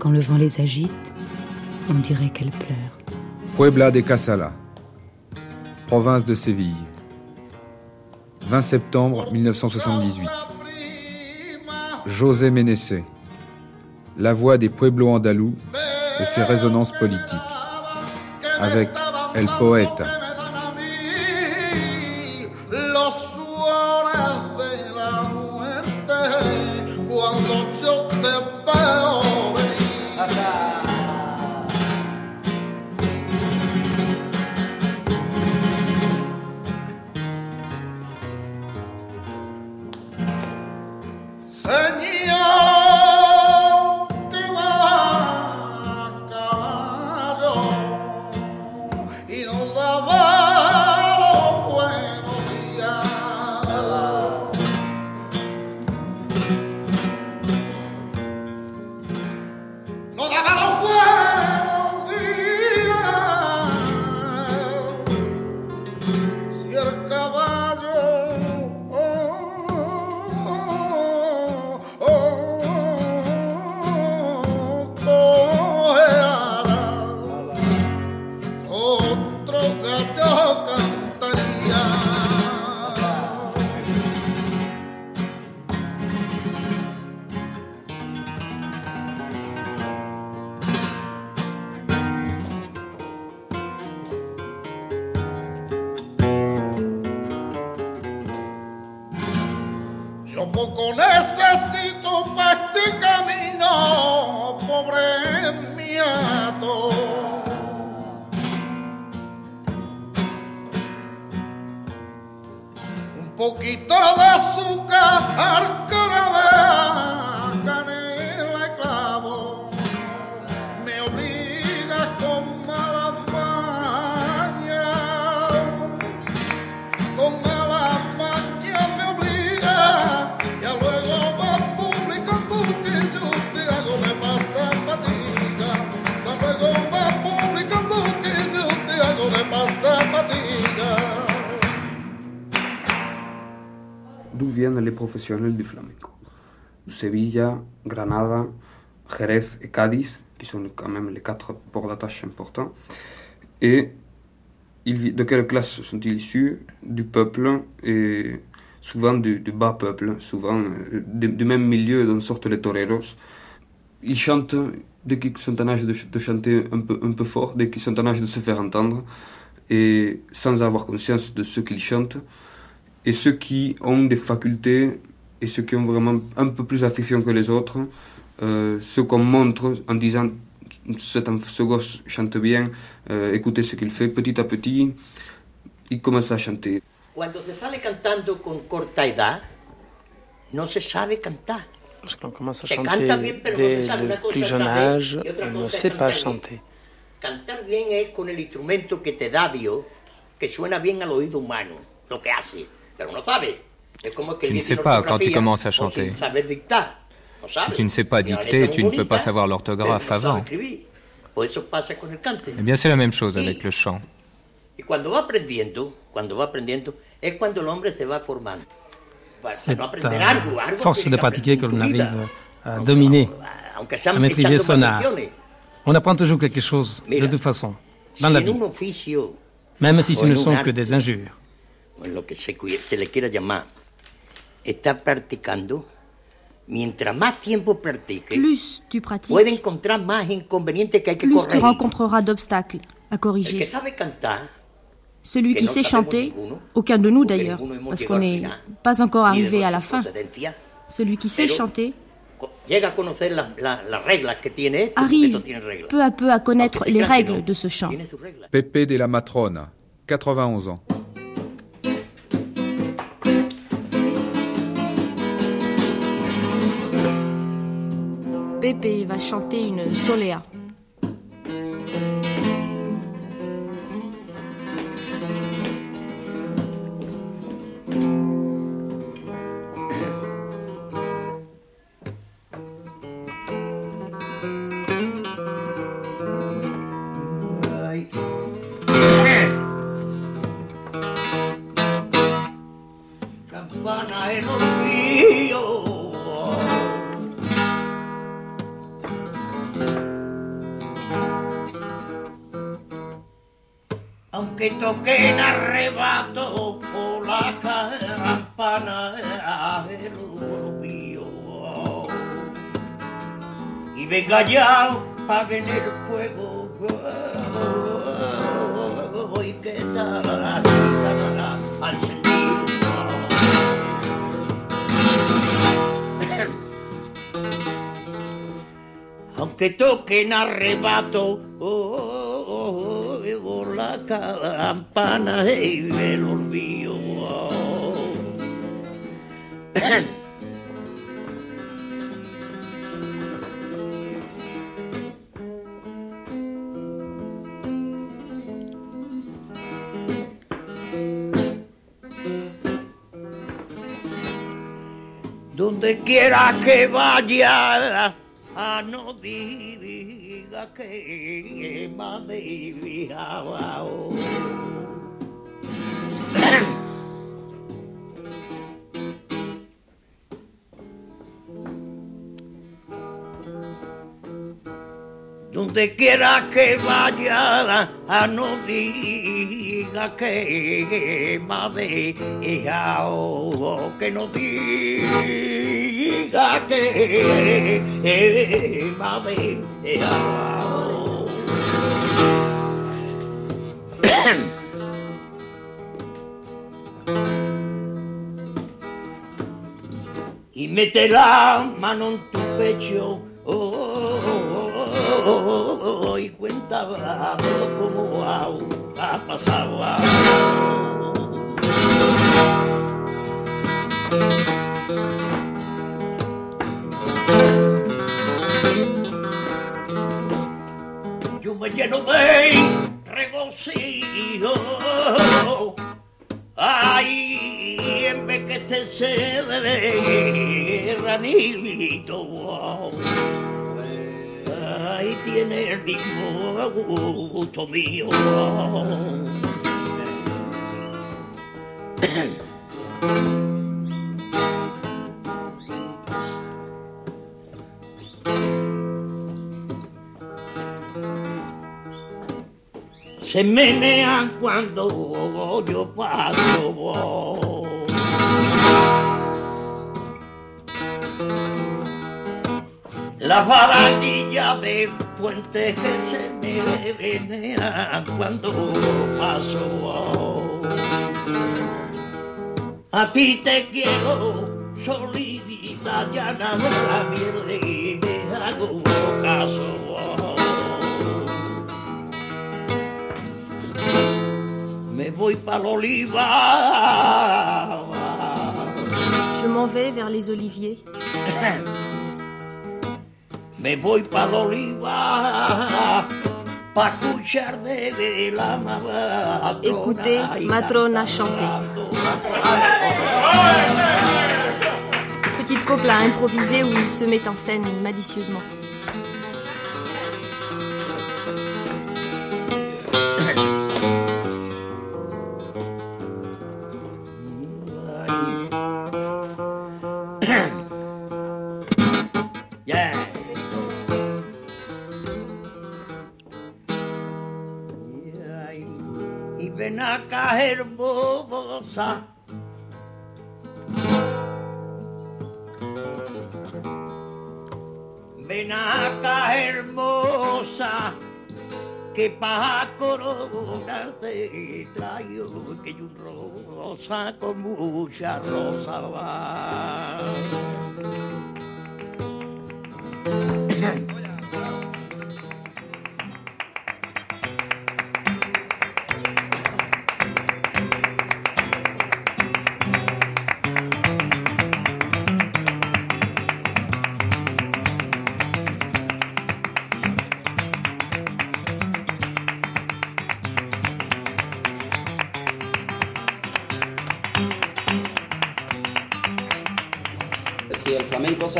Quand le vent les agite, on dirait qu'elles pleurent. Puebla de Casala, province de Séville. 20 septembre 1978. José Ménessé, la voix des pueblos andalous et ses résonances politiques, avec El Poeta. Professionnels du flamenco. Sevilla, Granada, Jerez et Cadiz, qui sont quand même les quatre ports d'attache importants. Et de quelle classe sont-ils issus? Du peuple et souvent du, bas peuple, souvent euh, du, même milieu dont sortent les toreros. Ils chantent dès qu'ils sont en âge de, chanter un peu, un peu fort, dès qu'ils sont en âge de se faire entendre, et sans avoir conscience de ce qu'ils chantent. Et ceux qui ont des facultés et ceux qui ont vraiment un peu plus d'affection que les autres, euh, ce qu'on montre en disant ce gosse chante bien, euh, écoutez ce qu'il fait, petit à petit, il commence à chanter. Cuando se sale cantando con corta edad, no se sabe cantar. Lorsqu'on commence à chanter dès le plus jeune âge, on ne sait pas chanter. Cantar bien es con el instrumento que te da Dios, que suena bien al oído humano, lo que hace, pero no sabe. Tu ne sais pas quand tu commences à chanter. Si tu ne sais pas dicter, tu ne peux pas savoir l'orthographe avant. Eh bien, c'est la même chose avec le chant. C'est à force de pratiquer que l'on arrive à dominer, à maîtriser son art. On apprend toujours quelque chose, de toute façon, dans la vie, même si ce ne sont que des injures está practicando, mientras más tiempo practique, plus tu pratiques, puede encontrar más inconvenientes que hay que plus corregir. tu rencontreras d'obstacles à corriger. El que sabe cantar, Celui qui sait chanter, aucun de nous d'ailleurs, parce qu'on n'est pas encore arrivé à la fin. Celui qui sait chanter arrive peu à peu à connaître les règles de ce chant. Pepe de la Matrona, 91 ans. Pepe va chanter une soléa. Ya paguen el fuego y que tal al sentido aunque toquen arrebato oh, por la campana y el olvido. Donde quiera que vaya, a no diga que me viajaba. Donde quiera que vaya, a no diga que me dejado, que no diga que me dejado. y mete la mano en tu pecho oh, oh, oh, y cuenta bravo como ha pasado. Yo me lleno de regocijo. Ay, en vez que te se de ranito, wow. Ay, tiene el mismo gusto mío. Se menean cuando yo paso. La barandilla de puente que se me menean cuando paso. A ti te quiero, solidita, ya nada la y me hago caso. Voy para l'oliva. Je m'en vais vers les oliviers. me voy para l'oliva. Pa escuchar de la matrona. Écoutez Matrona chanter. Petite copla improvisée où il se met en scène malicieusement. Hermosa. Ven acá hermosa, que para coronarte traigo que un rosa con mucha rosa va.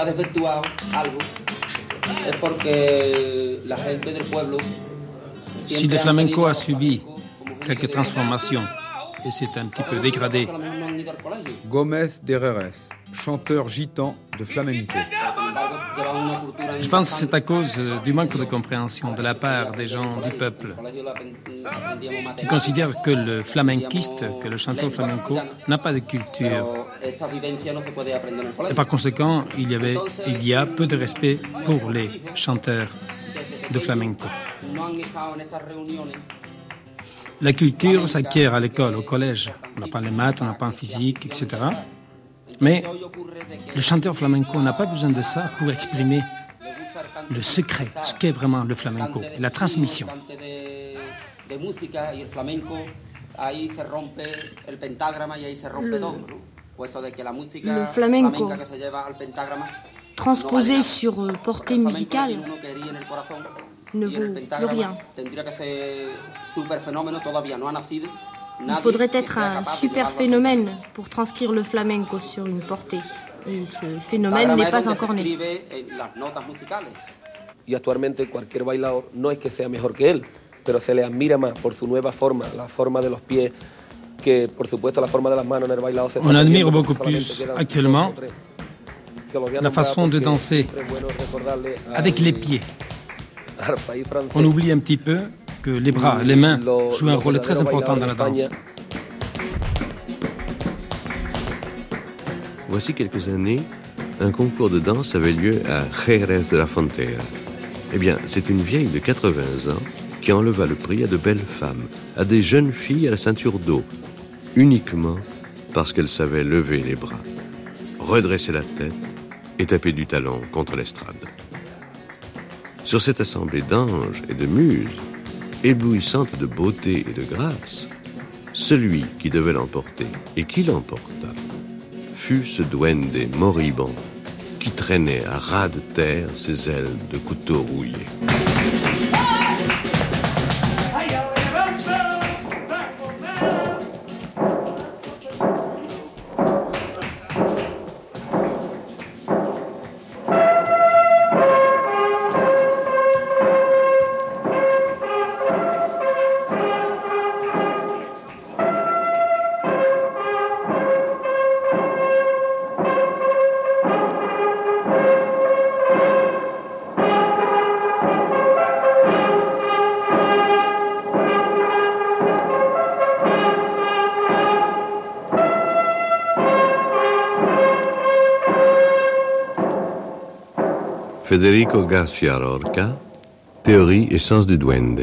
Ha desvirtuado algo, es porque la gente del pueblo. Si le flamenco a subi quelques transformations et s'est un petit peu dégradé. Gomez de Reres, chanteur gitan de flamenco. Je pense que c'est à cause euh, du manque de compréhension de la part des gens du peuple qui considèrent que le flamenquiste, que le chanteur flamenco n'a pas de culture. Et par conséquent, il y, avait, il y a peu de respect pour les chanteurs de flamenco. La culture s'acquiert à l'école, au collège. On n'a pas les maths, on n'a pas en physique, etc. Mais le chanteur flamenco n'a pas besoin de ça pour exprimer le secret, ce qu'est vraiment le flamenco, la transmission. Le, flamenco transposé sur euh, portée musicale ne vaut plus rien. Il faudrait être un super phénomène pour transcrire le flamenco sur une portée. Et ce phénomène n'est pas encore né. Y actualmente cualquier bailador no es que sea mejor que él, pero se le admira más por su nueva forma, la forma de los pies, On admire beaucoup plus actuellement la façon de danser avec les pieds. On oublie un petit peu que les bras, les mains jouent un rôle très important dans la danse. Voici quelques années, un concours de danse avait lieu à Jerez de la Frontera. Eh bien, c'est une vieille de 80 ans qui enleva le prix à de belles femmes, à des jeunes filles à la ceinture d'eau, uniquement parce qu'elles savaient lever les bras, redresser la tête et taper du talon contre l'estrade. Sur cette assemblée d'anges et de muses, éblouissante de beauté et de grâce, celui qui devait l'emporter et qui l'emporta fut ce duende moribond qui traînait à ras de terre ses ailes de couteau rouillé. Federico Garcia Lorca, Théorie et sens du duende.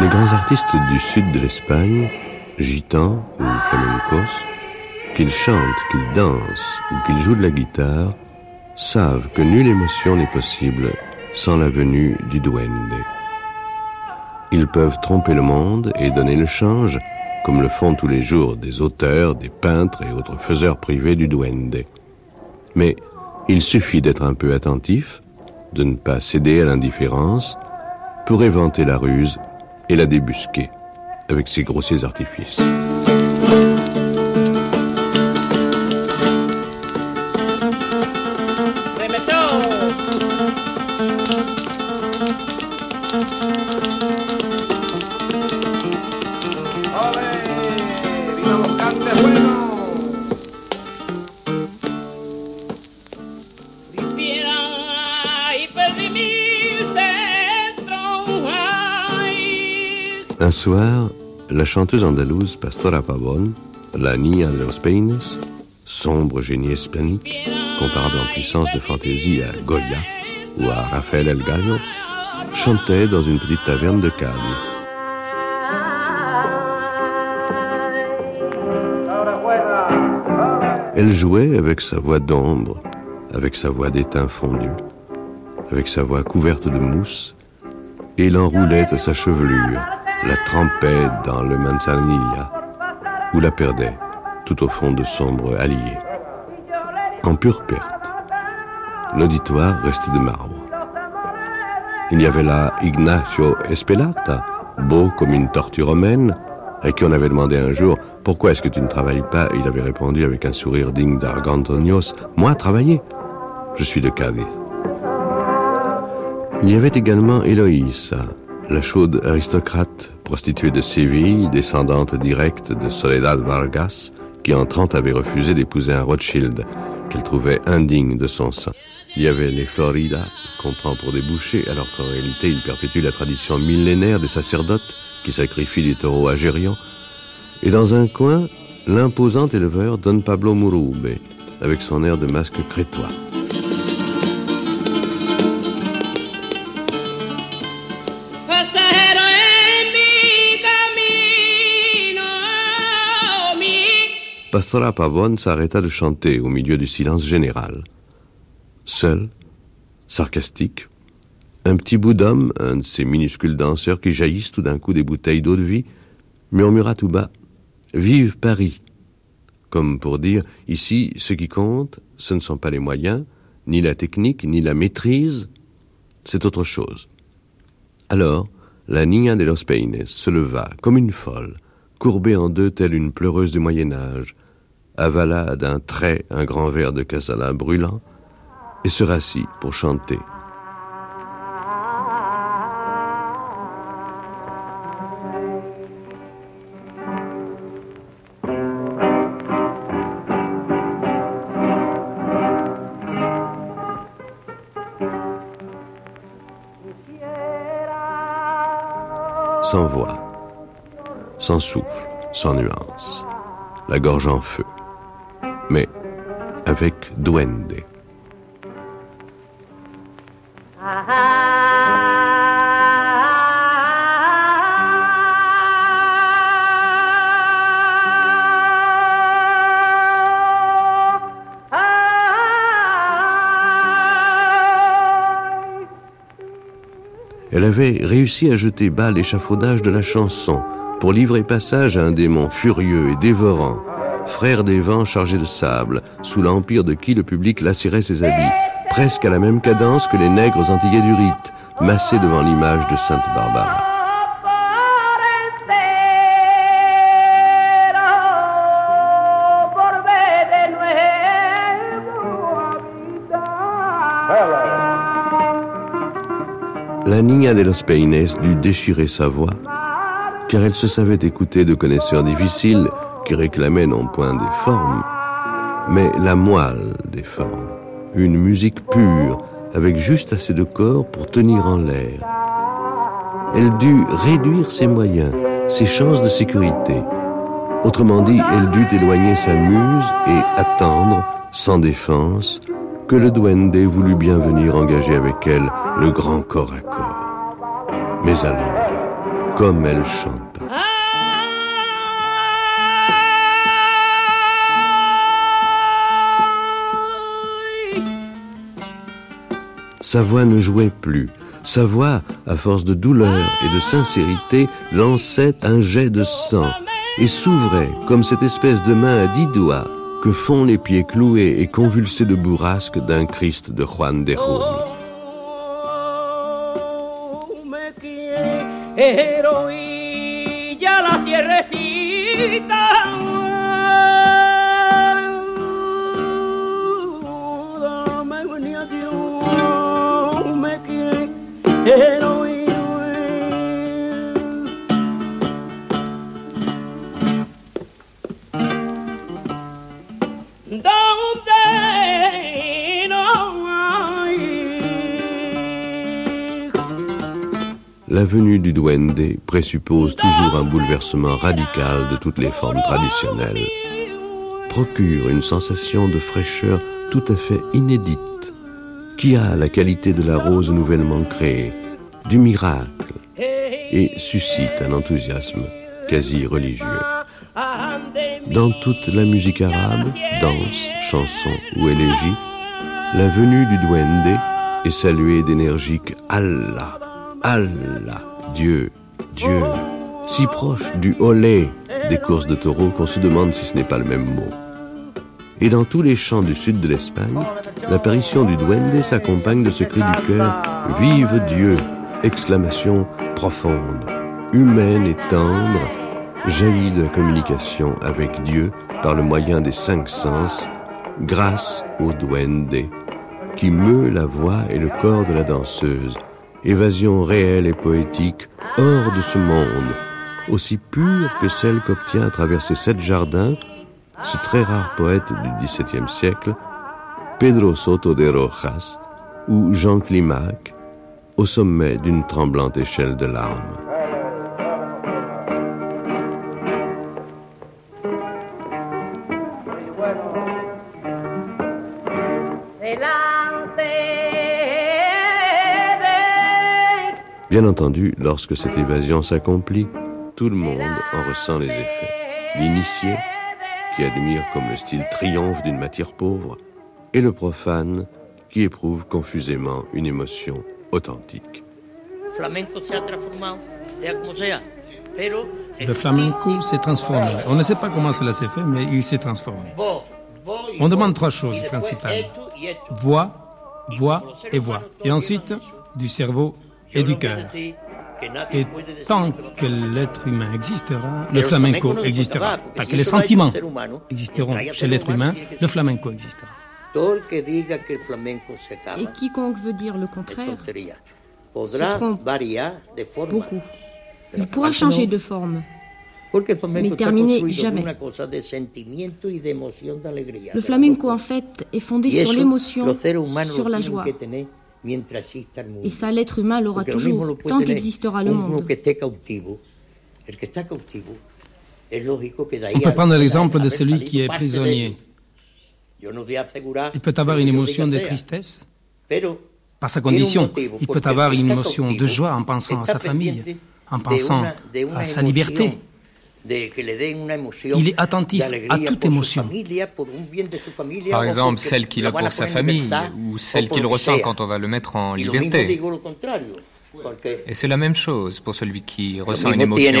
Les grands artistes du sud de l'Espagne, gitans ou flamencos, qu'ils chantent, qu'ils dansent ou qu'ils jouent de la guitare, savent que nulle émotion n'est possible sans la venue du duende. Ils peuvent tromper le monde et donner le change, comme le font tous les jours des auteurs, des peintres et autres faiseurs privés du duende. Mais il suffit d'être un peu attentif, de ne pas céder à l'indifférence, pour éventer la ruse et la débusquer avec ses grossiers artifices. Soir, la chanteuse andalouse Pastora Pavon, la Niña de los Peines, sombre génie hispanique, comparable en puissance de fantaisie à Goya ou à Rafael El Gallo, chantait dans une petite taverne de Cadiz. Elle jouait avec sa voix d'ombre, avec sa voix d'étain fondu, avec sa voix couverte de mousse, et l'enroulait à sa chevelure la trempait dans le manzanilla ou la perdait tout au fond de sombres alliés. En pure perte, l'auditoire restait de marbre. Il y avait là Ignacio Espelata, beau comme une tortue romaine, à qui on avait demandé un jour Pourquoi est-ce que tu ne travailles pas? Il avait répondu avec un sourire digne d'Argantonios Moi, travailler Je suis de Cadiz. Il y avait également Eloïsa, la chaude aristocrate, prostituée de Séville, descendante directe de Soledad Vargas, qui en trente avait refusé d'épouser un Rothschild qu'elle trouvait indigne de son sang. Il y avait les Florida, qu'on prend pour des bouchers, alors qu'en réalité ils perpétuent la tradition millénaire des sacerdotes qui sacrifient les taureaux à Gérion. Et dans un coin, l'imposant éleveur Don Pablo Murube, avec son air de masque crétois. Pastora Pavone s'arrêta de chanter au milieu du silence général. Seul, sarcastique, un petit bout d'homme, un de ces minuscules danseurs qui jaillissent tout d'un coup des bouteilles d'eau de vie, murmura tout bas Vive Paris Comme pour dire Ici, ce qui compte, ce ne sont pas les moyens, ni la technique, ni la maîtrise, c'est autre chose. Alors, la Niña de los Peines se leva comme une folle, courbée en deux telle une pleureuse du Moyen Âge, avala d'un trait un grand verre de casala brûlant et se rassit pour chanter. Sans voix, sans souffle, sans nuance, la gorge en feu mais avec Duende. Elle avait réussi à jeter bas l'échafaudage de la chanson pour livrer passage à un démon furieux et dévorant frère des vents chargés de sable, sous l'empire de qui le public lacérait ses habits, presque à la même cadence que les nègres antillais du rite, massés devant l'image de Sainte Barbara. La Niña de los Peines dut déchirer sa voix, car elle se savait écouter de connaisseurs difficiles qui réclamait non point des formes, mais la moelle des formes, une musique pure, avec juste assez de corps pour tenir en l'air. Elle dut réduire ses moyens, ses chances de sécurité. Autrement dit, elle dut éloigner sa muse et attendre, sans défense, que le duende voulut bien venir engager avec elle le grand corps à corps. Mais alors, comme elle chante. Sa voix ne jouait plus. Sa voix, à force de douleur et de sincérité, lançait un jet de sang et s'ouvrait comme cette espèce de main à dix doigts que font les pieds cloués et convulsés de bourrasque d'un Christ de Juan de Juni. La venue du duende présuppose toujours un bouleversement radical de toutes les formes traditionnelles, procure une sensation de fraîcheur tout à fait inédite, qui a la qualité de la rose nouvellement créée, du miracle, et suscite un enthousiasme quasi religieux. Dans toute la musique arabe, danse, chanson ou élégie, la venue du duende est saluée d'énergique Allah Allah, Dieu, Dieu, si proche du olé des courses de taureaux qu'on se demande si ce n'est pas le même mot. Et dans tous les champs du sud de l'Espagne, l'apparition du duende s'accompagne de ce cri du cœur Vive Dieu! Exclamation profonde, humaine et tendre, jaillit de la communication avec Dieu par le moyen des cinq sens, grâce au duende, qui meut la voix et le corps de la danseuse, évasion réelle et poétique hors de ce monde, aussi pure que celle qu'obtient à travers ces sept jardins ce très rare poète du XVIIe siècle, Pedro Soto de Rojas, ou Jean Climac, au sommet d'une tremblante échelle de larmes. Bien entendu, lorsque cette évasion s'accomplit, tout le monde en ressent les effets. L'initié, qui admire comme le style triomphe d'une matière pauvre, et le profane, qui éprouve confusément une émotion authentique. Le flamenco s'est transformé. On ne sait pas comment cela s'est fait, mais il s'est transformé. On demande trois choses principales. Voix, voix et voix. Et ensuite, du cerveau et du cœur. Et tant que l'être humain existera, le flamenco existera. Tant que les sentiments existeront chez l'être humain, le flamenco existera. Et quiconque veut dire le contraire se trompe beaucoup. Il pourra changer de forme, mais terminer jamais. Le flamenco, en fait, est fondé sur l'émotion, sur la joie. Et ça, l'être humain l'aura toujours, tant qu'existera le monde. On peut prendre l'exemple de celui qui est prisonnier. Il peut avoir une émotion de tristesse par sa condition. Il peut avoir une émotion de joie en pensant à sa famille, en pensant à sa liberté. Il est attentif à toute émotion. Par exemple, celle qu'il a pour sa famille ou celle qu'il ressent quand on va le mettre en liberté. Et c'est la même chose pour celui qui ressent une émotion.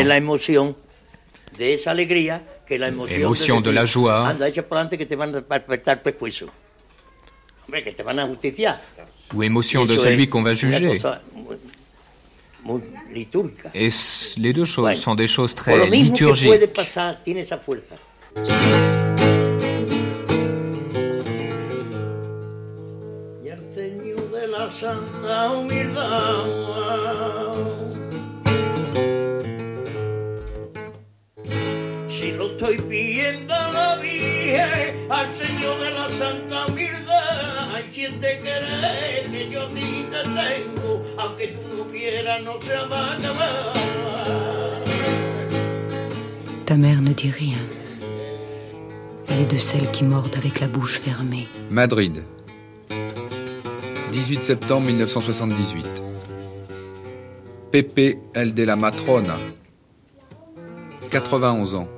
Émotion de la joie. Ou émotion de celui qu'on va juger. Et les deux choses sont des choses très liturgiques. Si lo estoy pidiendo la Virgen al Señor de la Santa Humildad, siente querer que yo sí te tengo, aunque tú no quieras, no se va a acabar. Ta mère ne dit rien. Elle est de celles qui mordent avec la bouche fermée. Madrid, 18 septembre 1978. Pepe El de la Matrona, 91 ans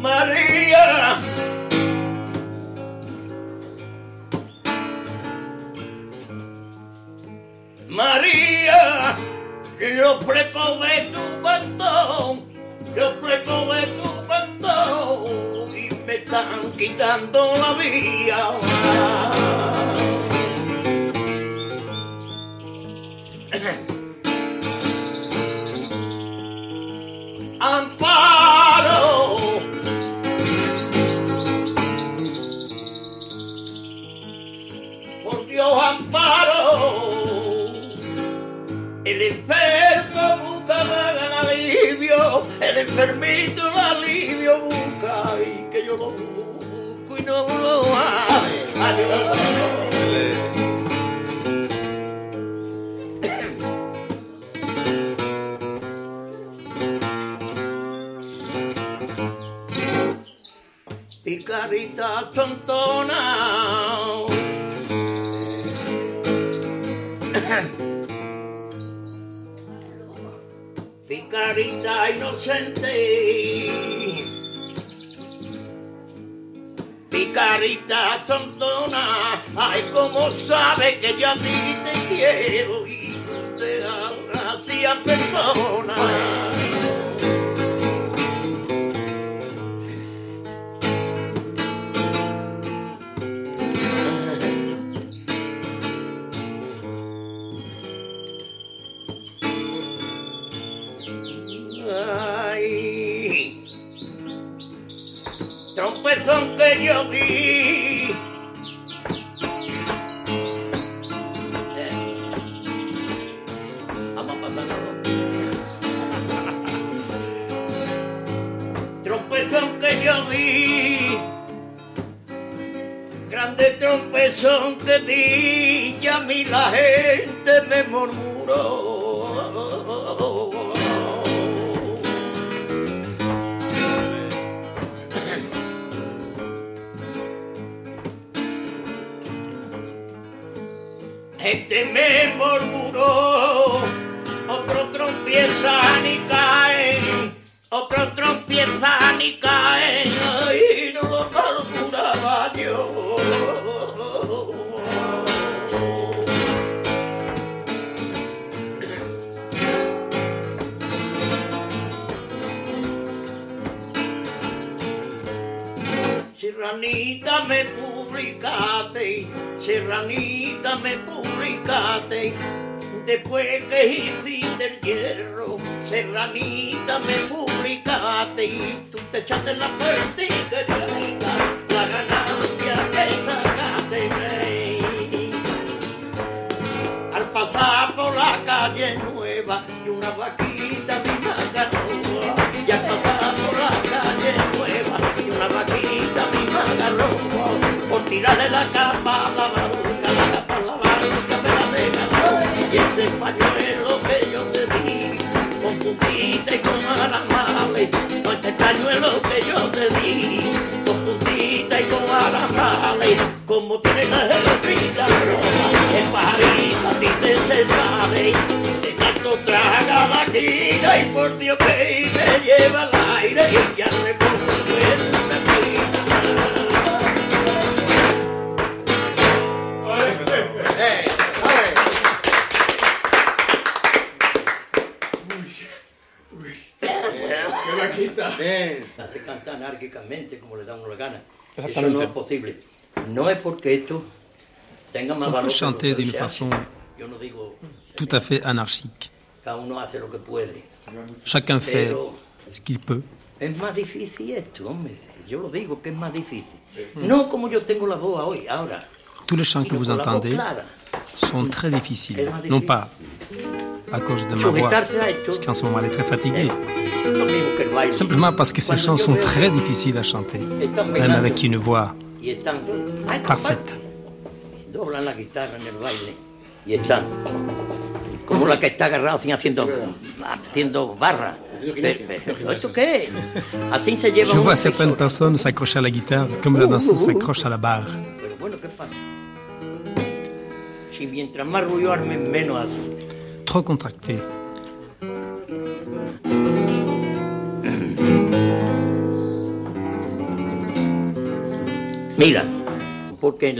María. María, yo de tu bastón, yo de tu bastón y me están quitando la vía. Amparo. El enfermo busca el alivio, el enfermito alivio busca y que yo lo busco y no lo hago. carita tontona. Carita inocente, mi carita tontona, ay, como sabe que yo a ti te quiero y te hacía persona. Trompezón que yo. Vamos pasando. trompezón que yo di. Grande trompezón que di, y a mí la gente me murmuró. Me murmuró, otro trompieza ni cae, otro trompieza ni cae, y no lo murmuraba yo. Serranita me publicaste, serranita me publicaste, después que hiciste el hierro, serranita me publicaste, y tú te echaste la puerta y que la ganancia que sacaste. Al pasar por la calle nueva y una vaquita tirarle la capa a la barca, la capa a la barca me la regaló, y ese pañuelo que yo te di, con puntita y con aramales, no este pañuelo que yo te di, con puntita y con aramales, como tiene la vida roja, el pajarito a ti te se sale, de tanto traga la tira y por Dios que me lleva al aire y ya me pongo Hace cantar anárquicamente como le da uno la gana. Eso no es posible. No es porque esto tenga más On peut chanter d'une façon Yo no digo, tout à fait anarchique. cada uno hace lo que puede. Chacun fait Pero ce qu'il peut. es más difícil esto, hombre. Yo lo digo que es más difícil. Mm. No como yo tengo la voz hoy, ahora. Tous les chants que vous entendez sont très difficiles. Non pas à cause de ma voix, parce qu'en ce moment elle est très fatiguée. Simplement parce que ces chants sont très difficiles à chanter, même avec une voix parfaite. como la Je vois a certaines personnes s'accrocher à la guitare comme la danseuse s'accroche à la barre. Si mientras más ruido armen, menos hacen. Trop contracté.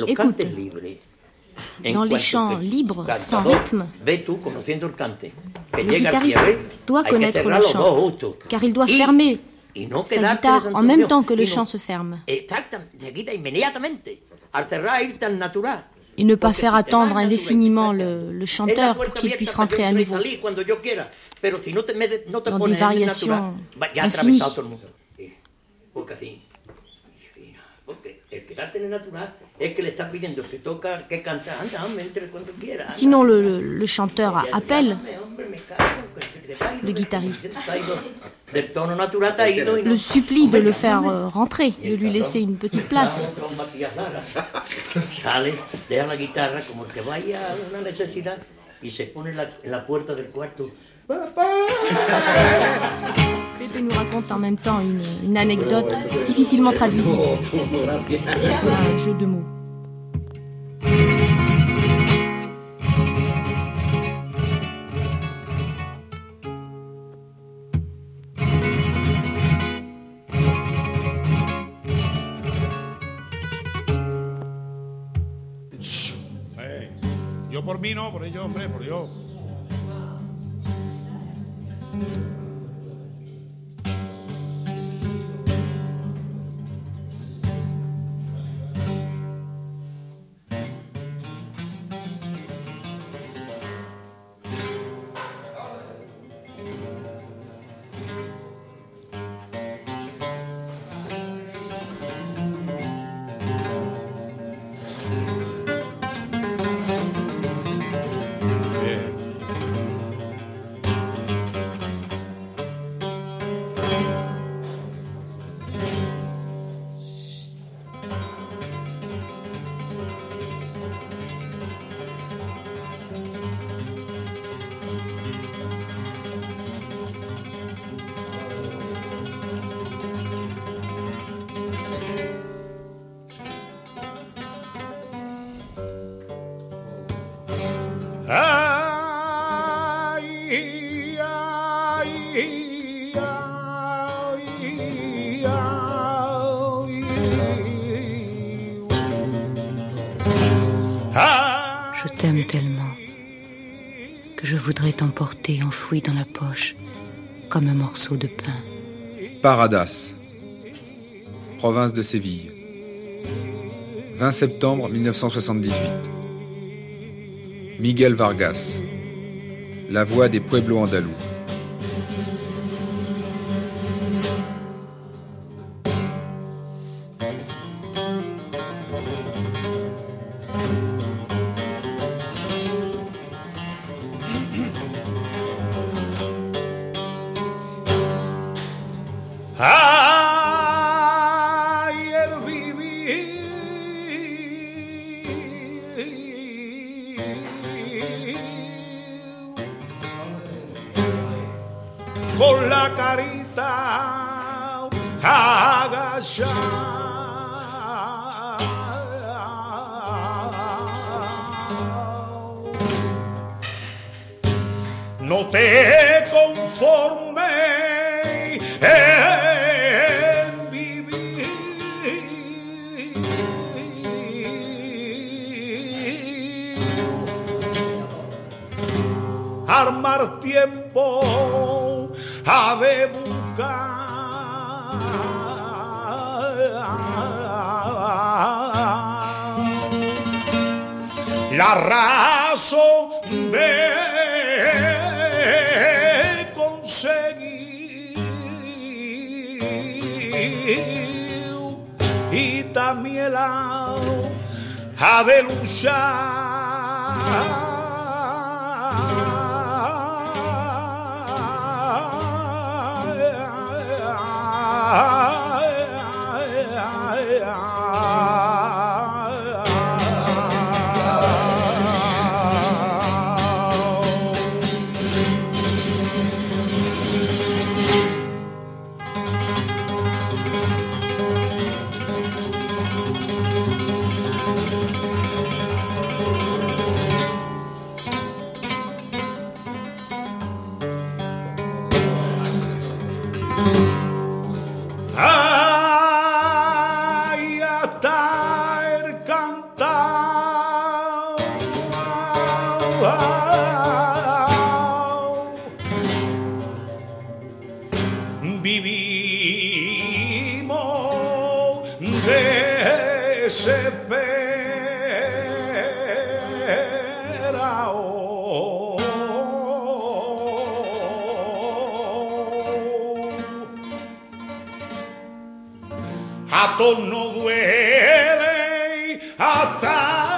Écoute. Dans les chants libres, sans rythme, le guitariste doit connaître le chant, car il doit fermer sa guitare en même temps que le chant se ferme, Et ne pas faire attendre indéfiniment le, le chanteur pour qu'il puisse rentrer à nouveau. Dans des variations infinies. Sinon, le, le- le chanteur appelle. Le guitariste, le supplie de le faire euh, rentrer, de lui laisser une petite place. Papa Pépé nous raconte en même temps une, anecdote difficilement traduisible. un jeu de mots. Yo por mí no, por ellos, hombre, por Dios. Thank you. Emporté, enfoui dans la poche, comme un morceau de pain. Paradas, province de Séville. 20 septembre 1978. Miguel Vargas, la voix des pueblos andalous. a todos nos duele hasta.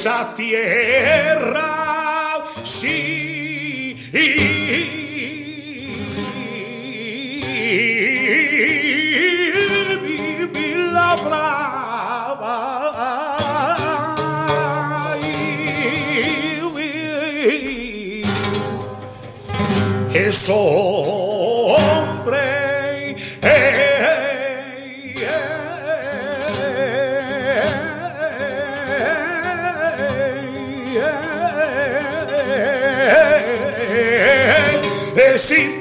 esa tierra, sí. Sin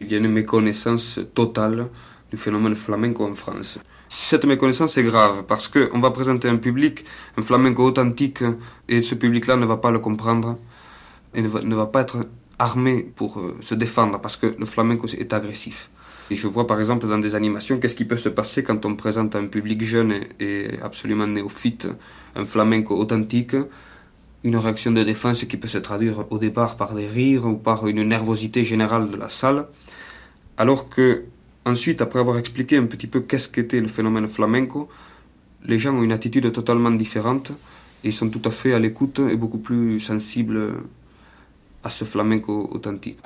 Il y a une méconnaissance totale du phénomène flamenco en France. Cette méconnaissance est grave parce qu'on va présenter un public, un flamenco authentique, et ce public-là ne va pas le comprendre et ne va, pas être armé pour euh, se défendre parce que le flamenco est agressif. Et je vois par exemple dans des animations qu'est-ce qui peut se passer quand on présente à un public jeune et absolument néophyte un flamenco authentique, une réaction de défense qui peut se traduire au départ par des rires ou par une nervosité générale de la salle, alors que Ensuite, après avoir expliqué un petit peu qu'est-ce qu'était le phénomène flamenco, les gens ont une attitude totalement différente et ils sont tout à fait à l'écoute et beaucoup plus sensibles à ce flamenco authentique.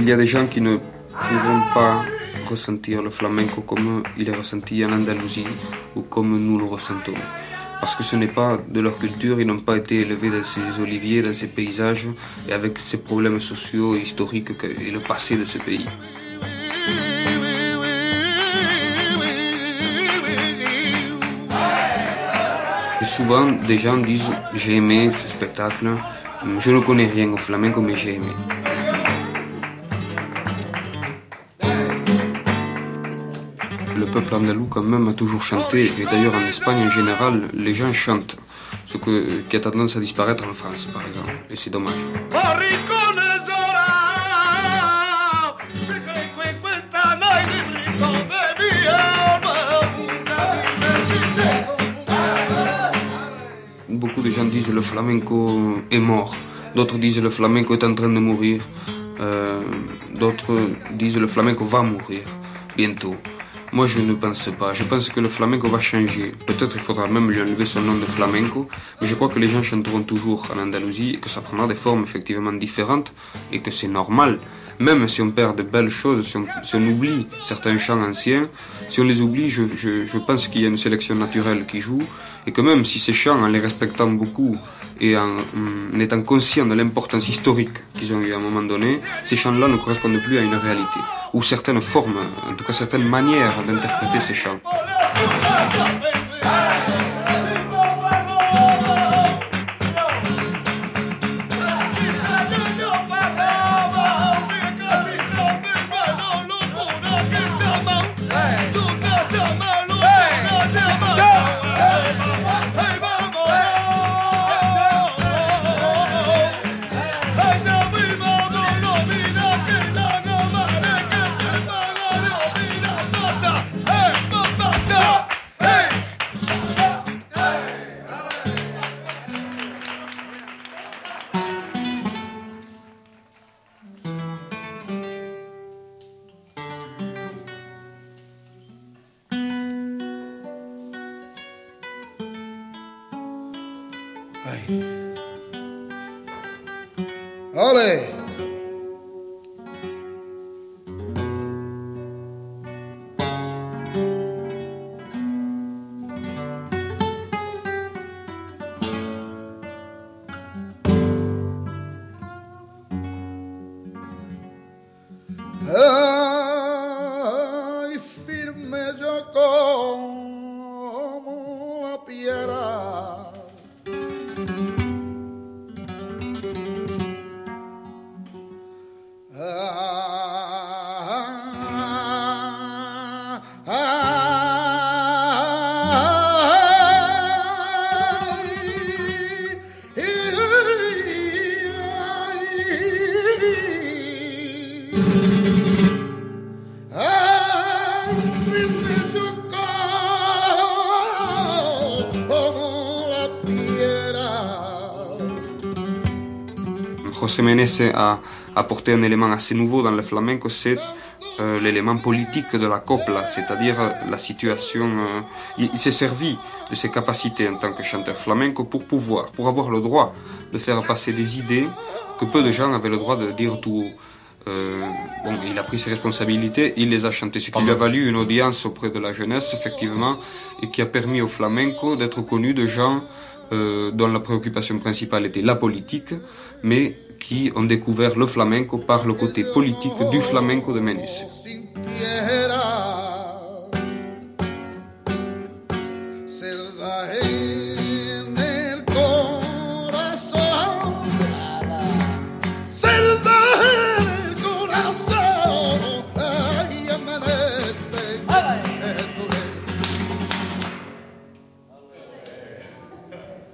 Il y a des gens qui ne pourront pas ressentir le flamenco comme il est ressenti en Andalousie ou comme nous le ressentons parce que ce n'est pas de leur culture, ils n'ont pas été élevés dans ces oliviers, dans ces paysages, et avec ces problèmes sociaux et historiques et le passé de ce pays. Et souvent, des gens disent J'ai aimé ce spectacle, je ne connais rien au flamenco, mais j'ai aimé. Peuple andalou quand même a toujours chanté, et d'ailleurs en Espagne en général, les gens chantent, ce qui a tendance à disparaître en France par exemple, et c'est dommage. Beaucoup de gens disent le flamenco est mort, d'autres disent le flamenco est en train de mourir, euh, d'autres disent le flamenco va mourir bientôt. Moi, je ne pense pas. Je pense que le flamenco va changer. Peut-être il faudra même lui enlever son nom de flamenco, mais je crois que les gens chanteront toujours en Andalousie et que ça prendra des formes effectivement différentes et que c'est normal. Même si on perd de belles choses, si on, oublie certains chants anciens, si on les oublie, je, je pense qu'il y a une sélection naturelle qui joue et que même si ces chants, en les respectant beaucoup et en, en étant conscient de l'importance historique qu'ils ont eu à un moment donné, ces chants-là ne correspondent plus à une réalité ou certaines formes, en tout cas certaines manières d'interpréter ces chants. Ménez a apporté un élément assez nouveau dans le flamenco, c'est euh, l'élément politique de la copla, c'est-à-dire euh, la situation. il, s'est servi de ses capacités en tant que chanteur flamenco pour pouvoir, pour avoir le droit de faire passer des idées que peu de gens avaient le droit de dire tout haut. bon, il a pris ses responsabilités, il les a chantées, ce qui lui a valu une audience auprès de la jeunesse, effectivement, et qui a permis au flamenco d'être connu de gens dont la préoccupation principale était la politique, mais qui ont découvert le flamenco par le côté politique du flamenco de Ménès.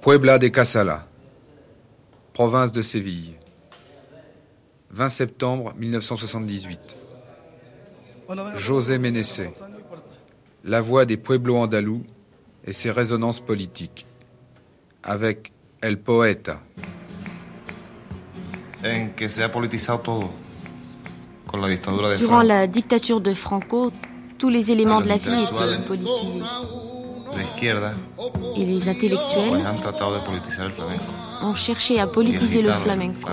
Puebla de Casala, province de Séville. 20 septembre 1978. José Ménessé, la voix des pueblos andalous et ses résonances politiques, avec El Poeta. Durant la dictature de Franco, tous les éléments de la vie étaient politisés. Et les intellectuels ont cherché à politiser le flamenco.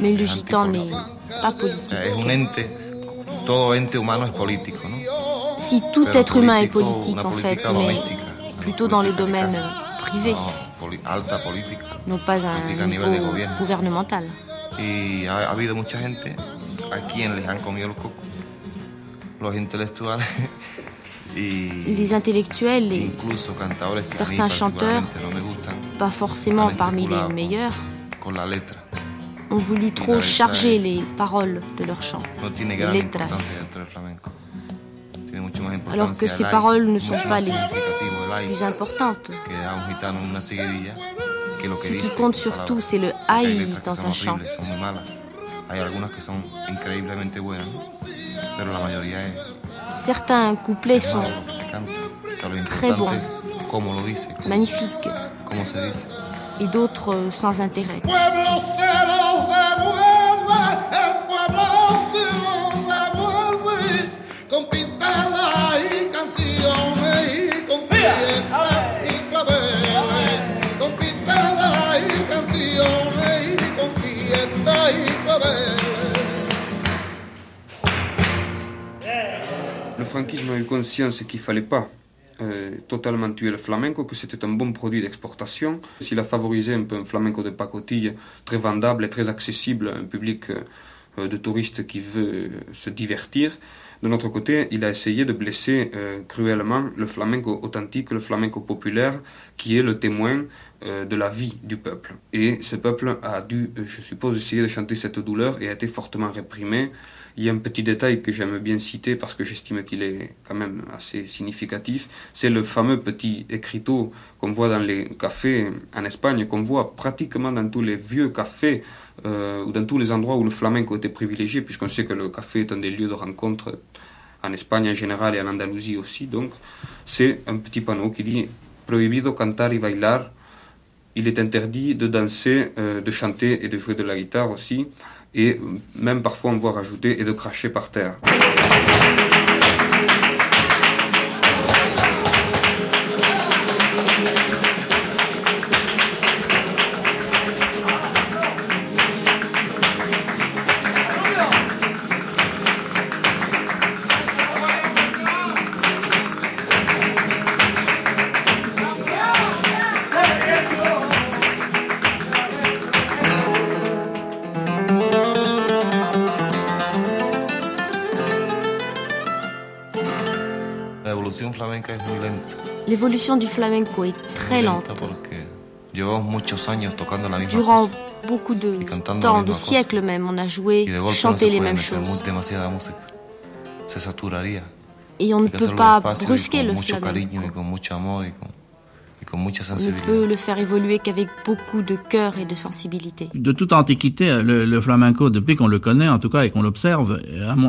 Mais le gitan n'est pas politique. Si tout être humain est politique en fait, mais plutôt dans le domaine privé, non pas à un niveau gouvernemental. Y ha habido mucha gente a quien les han comido los cocos. Los intelectuales les intellectuels et certains chanteurs, pas forcément parmi les meilleurs, ont voulu trop charger les paroles de leurs chants, les letras, alors que ces paroles ne sont pas les plus importantes. Ce qui compte surtout, c'est le aïe dans un chant. Certains couplets sont très bons, magnifiques, et d'autres sans intérêt. Le franquisme a eu conscience qu'il ne fallait pas euh, totalement tuer le flamenco, que c'était un bon produit d'exportation. S'il a favorisé un peu un flamenco de pacotille très vendable et très accessible à un public euh, de touristes qui veut se divertir, de notre côté, il a essayé de blesser cruellement le flamenco authentique, le flamenco populaire, qui est le témoin de la vie du peuple. Et ce peuple a dû, je suppose, essayer de chanter cette douleur et a été fortement réprimé il y a un petit détail que j'aime bien citer parce que j'estime qu'il est quand même assez significatif. C'est le fameux petit écriteau qu'on voit dans les cafés en Espagne, qu'on voit pratiquement dans tous les vieux cafés euh, ou dans tous les endroits où le flamenco était privilégié, puisqu'on sait que le café est un des lieux de rencontre en Espagne en général et en Andalousie aussi. Donc, c'est un petit panneau qui dit Prohibido cantar y bailar. Il est interdit de danser, euh, de chanter et de jouer de la guitare aussi et même parfois on voit rajouter et de cracher par terre. L'évolution du flamenco est très lente. Durant beaucoup de temps, de siècles même, on a joué, chanté les mêmes choses. Et on ne peut pas brusquer le flamenco. On ne peut le faire évoluer qu'avec beaucoup de cœur et de sensibilité. De toute antiquité, le, flamenco, depuis qu'on le connaît en tout cas et qu'on l'observe,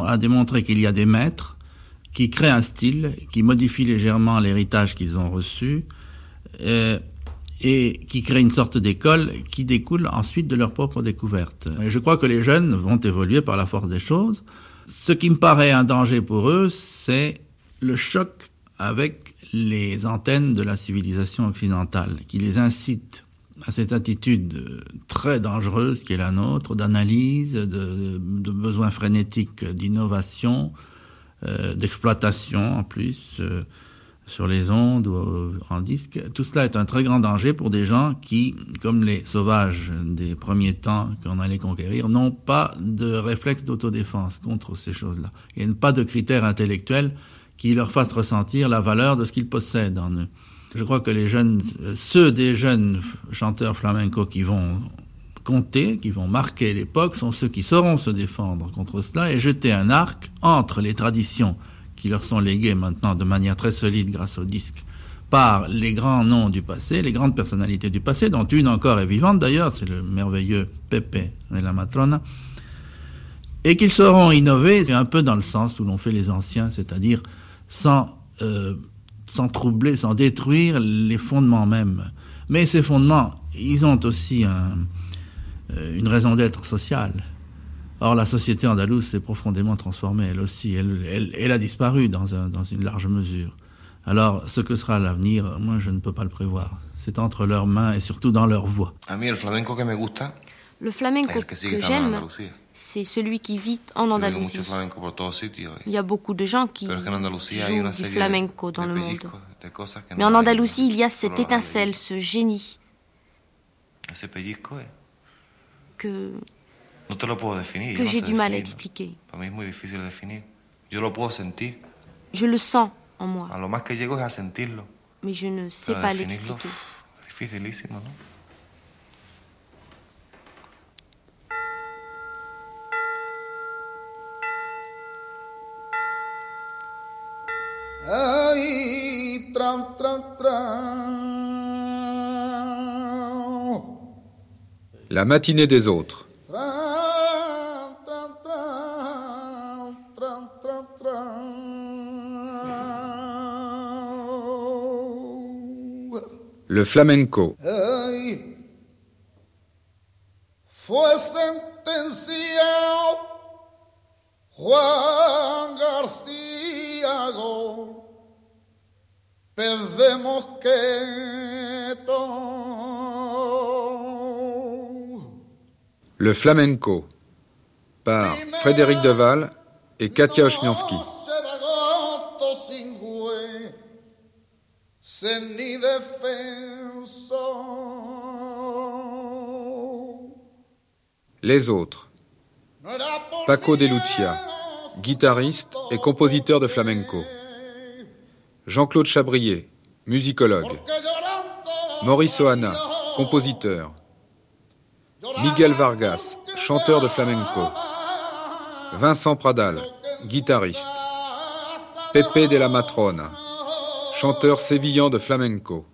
a démontré qu'il y a des maîtres qui créent un style, qui modifie légèrement l'héritage qu'ils ont reçu, euh, et qui crée une sorte d'école qui découle ensuite de leur propre découverte. je crois que les jeunes vont évoluer par la force des choses, Ce qui me paraît un danger pour eux, c'est le choc avec les antennes de la civilisation occidentale, qui les incite à cette attitude très dangereuse qui est la nôtre, d'analyse, de, de besoin frénétique d'innovation, d'exploitation en plus, euh, sur les ondes ou en disque. Tout cela est un très grand danger pour des gens qui, comme les sauvages des premiers temps qu'on allait conquérir, n'ont pas de réflexe d'autodéfense contre ces choses-là. Il n'y a pas de critères intellectuels qui leur fassent ressentir la valeur de ce qu'ils possèdent en eux. Je crois que les jeunes, ceux des jeunes chanteurs flamenco qui vont compter, qui vont marquer l'époque, sont ceux qui sauront se défendre contre cela et jeter un arc entre les traditions qui leur sont léguées maintenant de manière très solide grâce au disque par les grands noms du passé, les grandes personnalités du passé, dont une encore est vivante d'ailleurs, c'est le merveilleux Pepe et la Matrona, et qu'ils sauront innover un peu dans le sens où l'ont fait les anciens, c'est-à-dire sans, euh, sans troubler, sans détruire les fondements mêmes. Mais ces fondements, ils ont aussi un, une raison d'être sociale. Or, la société andalouse s'est profondément transformée, elle aussi. Elle, elle, a disparu dans, dans, une large mesure. Alors, ce que sera l'avenir, moi, je ne peux pas le prévoir. C'est entre leurs mains et surtout dans leur voix. le flamenco que j'aime, c'est celui qui vit en Andalousie. Il y a beaucoup de gens qui jouent du flamenco dans le monde. Mais en Andalousie, il y a cette étincelle, ce génie. Que No te lo puedo definir. Que j'ai du mal à expliquer. Para mí es muy difícil de definir. Yo lo puedo sentir. Je le sens en moi. A lo más que llego es a sentirlo. Mais je ne sais pas l'expliquer. Dificilísimo, ¿no? Ay, tran, tran, tran. La matinée des autres. Le flamenco. Fue sentenciado Juan García pez de mosqueto. Le flamenco par Frédéric Deval et Katia Ośmianski. Les autres. Paco de Lucia, guitariste et compositeur de flamenco. Jean-Claude Chabrier, musicologue. Maurice Oana, compositeur. Miguel Vargas, chanteur de flamenco. Vincent Pradal, guitariste. Pepe de la Matrona, chanteur sévillan de flamenco.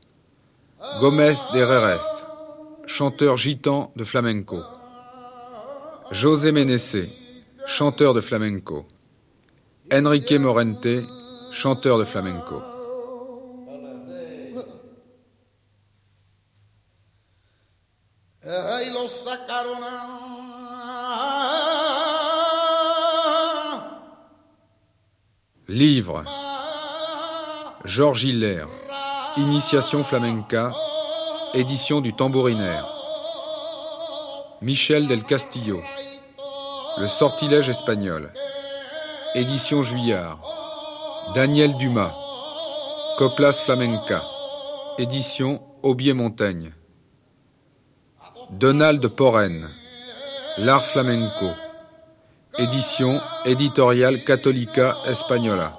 Gomez de Rerez, chanteur gitan de flamenco. José Menesse, chanteur de flamenco. Enrique Morente, chanteur de flamenco. Livre. Georges Hiller. Initiation flamenca. Édition du tambourinaire. Michel del Castillo. Le sortilège espagnol. Édition Juillard. Daniel Dumas. Coplas Flamenca. Édition Aubier Montaigne. Donald Porren. L'art flamenco. Édition Éditorial Católica Española.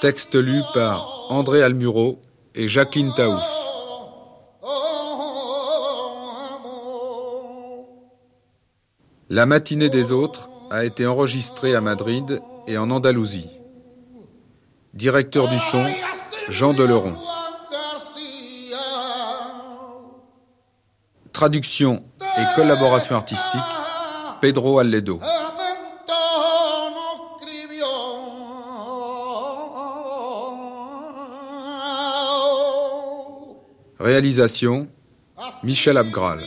Texte lu par André Almuro et Jacqueline Taous. La matinée des autres a été enregistrée à Madrid et en Andalousie. Directeur du son, Jean Deleron. Traduction et collaboration artistique, Pedro Alledo. Réalisation Michel Abgral.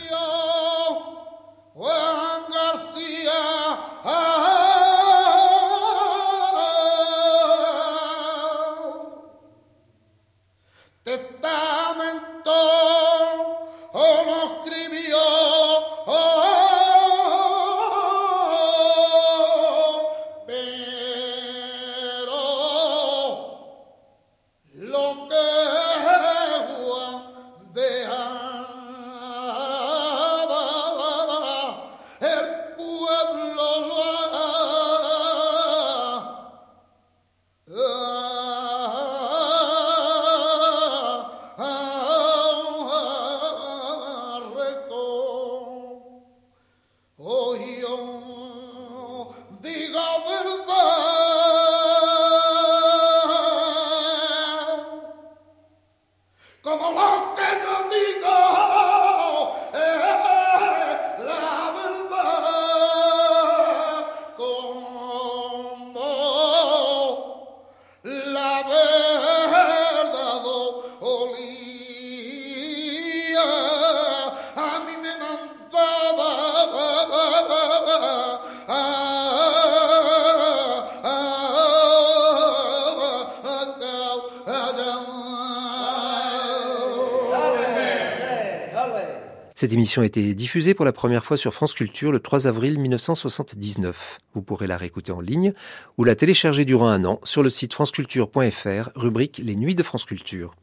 Cette émission a été diffusée pour la première fois sur France Culture le 3 avril 1979. Vous pourrez la réécouter en ligne ou la télécharger durant un an sur le site franceculture.fr, rubrique Les Nuits de France Culture.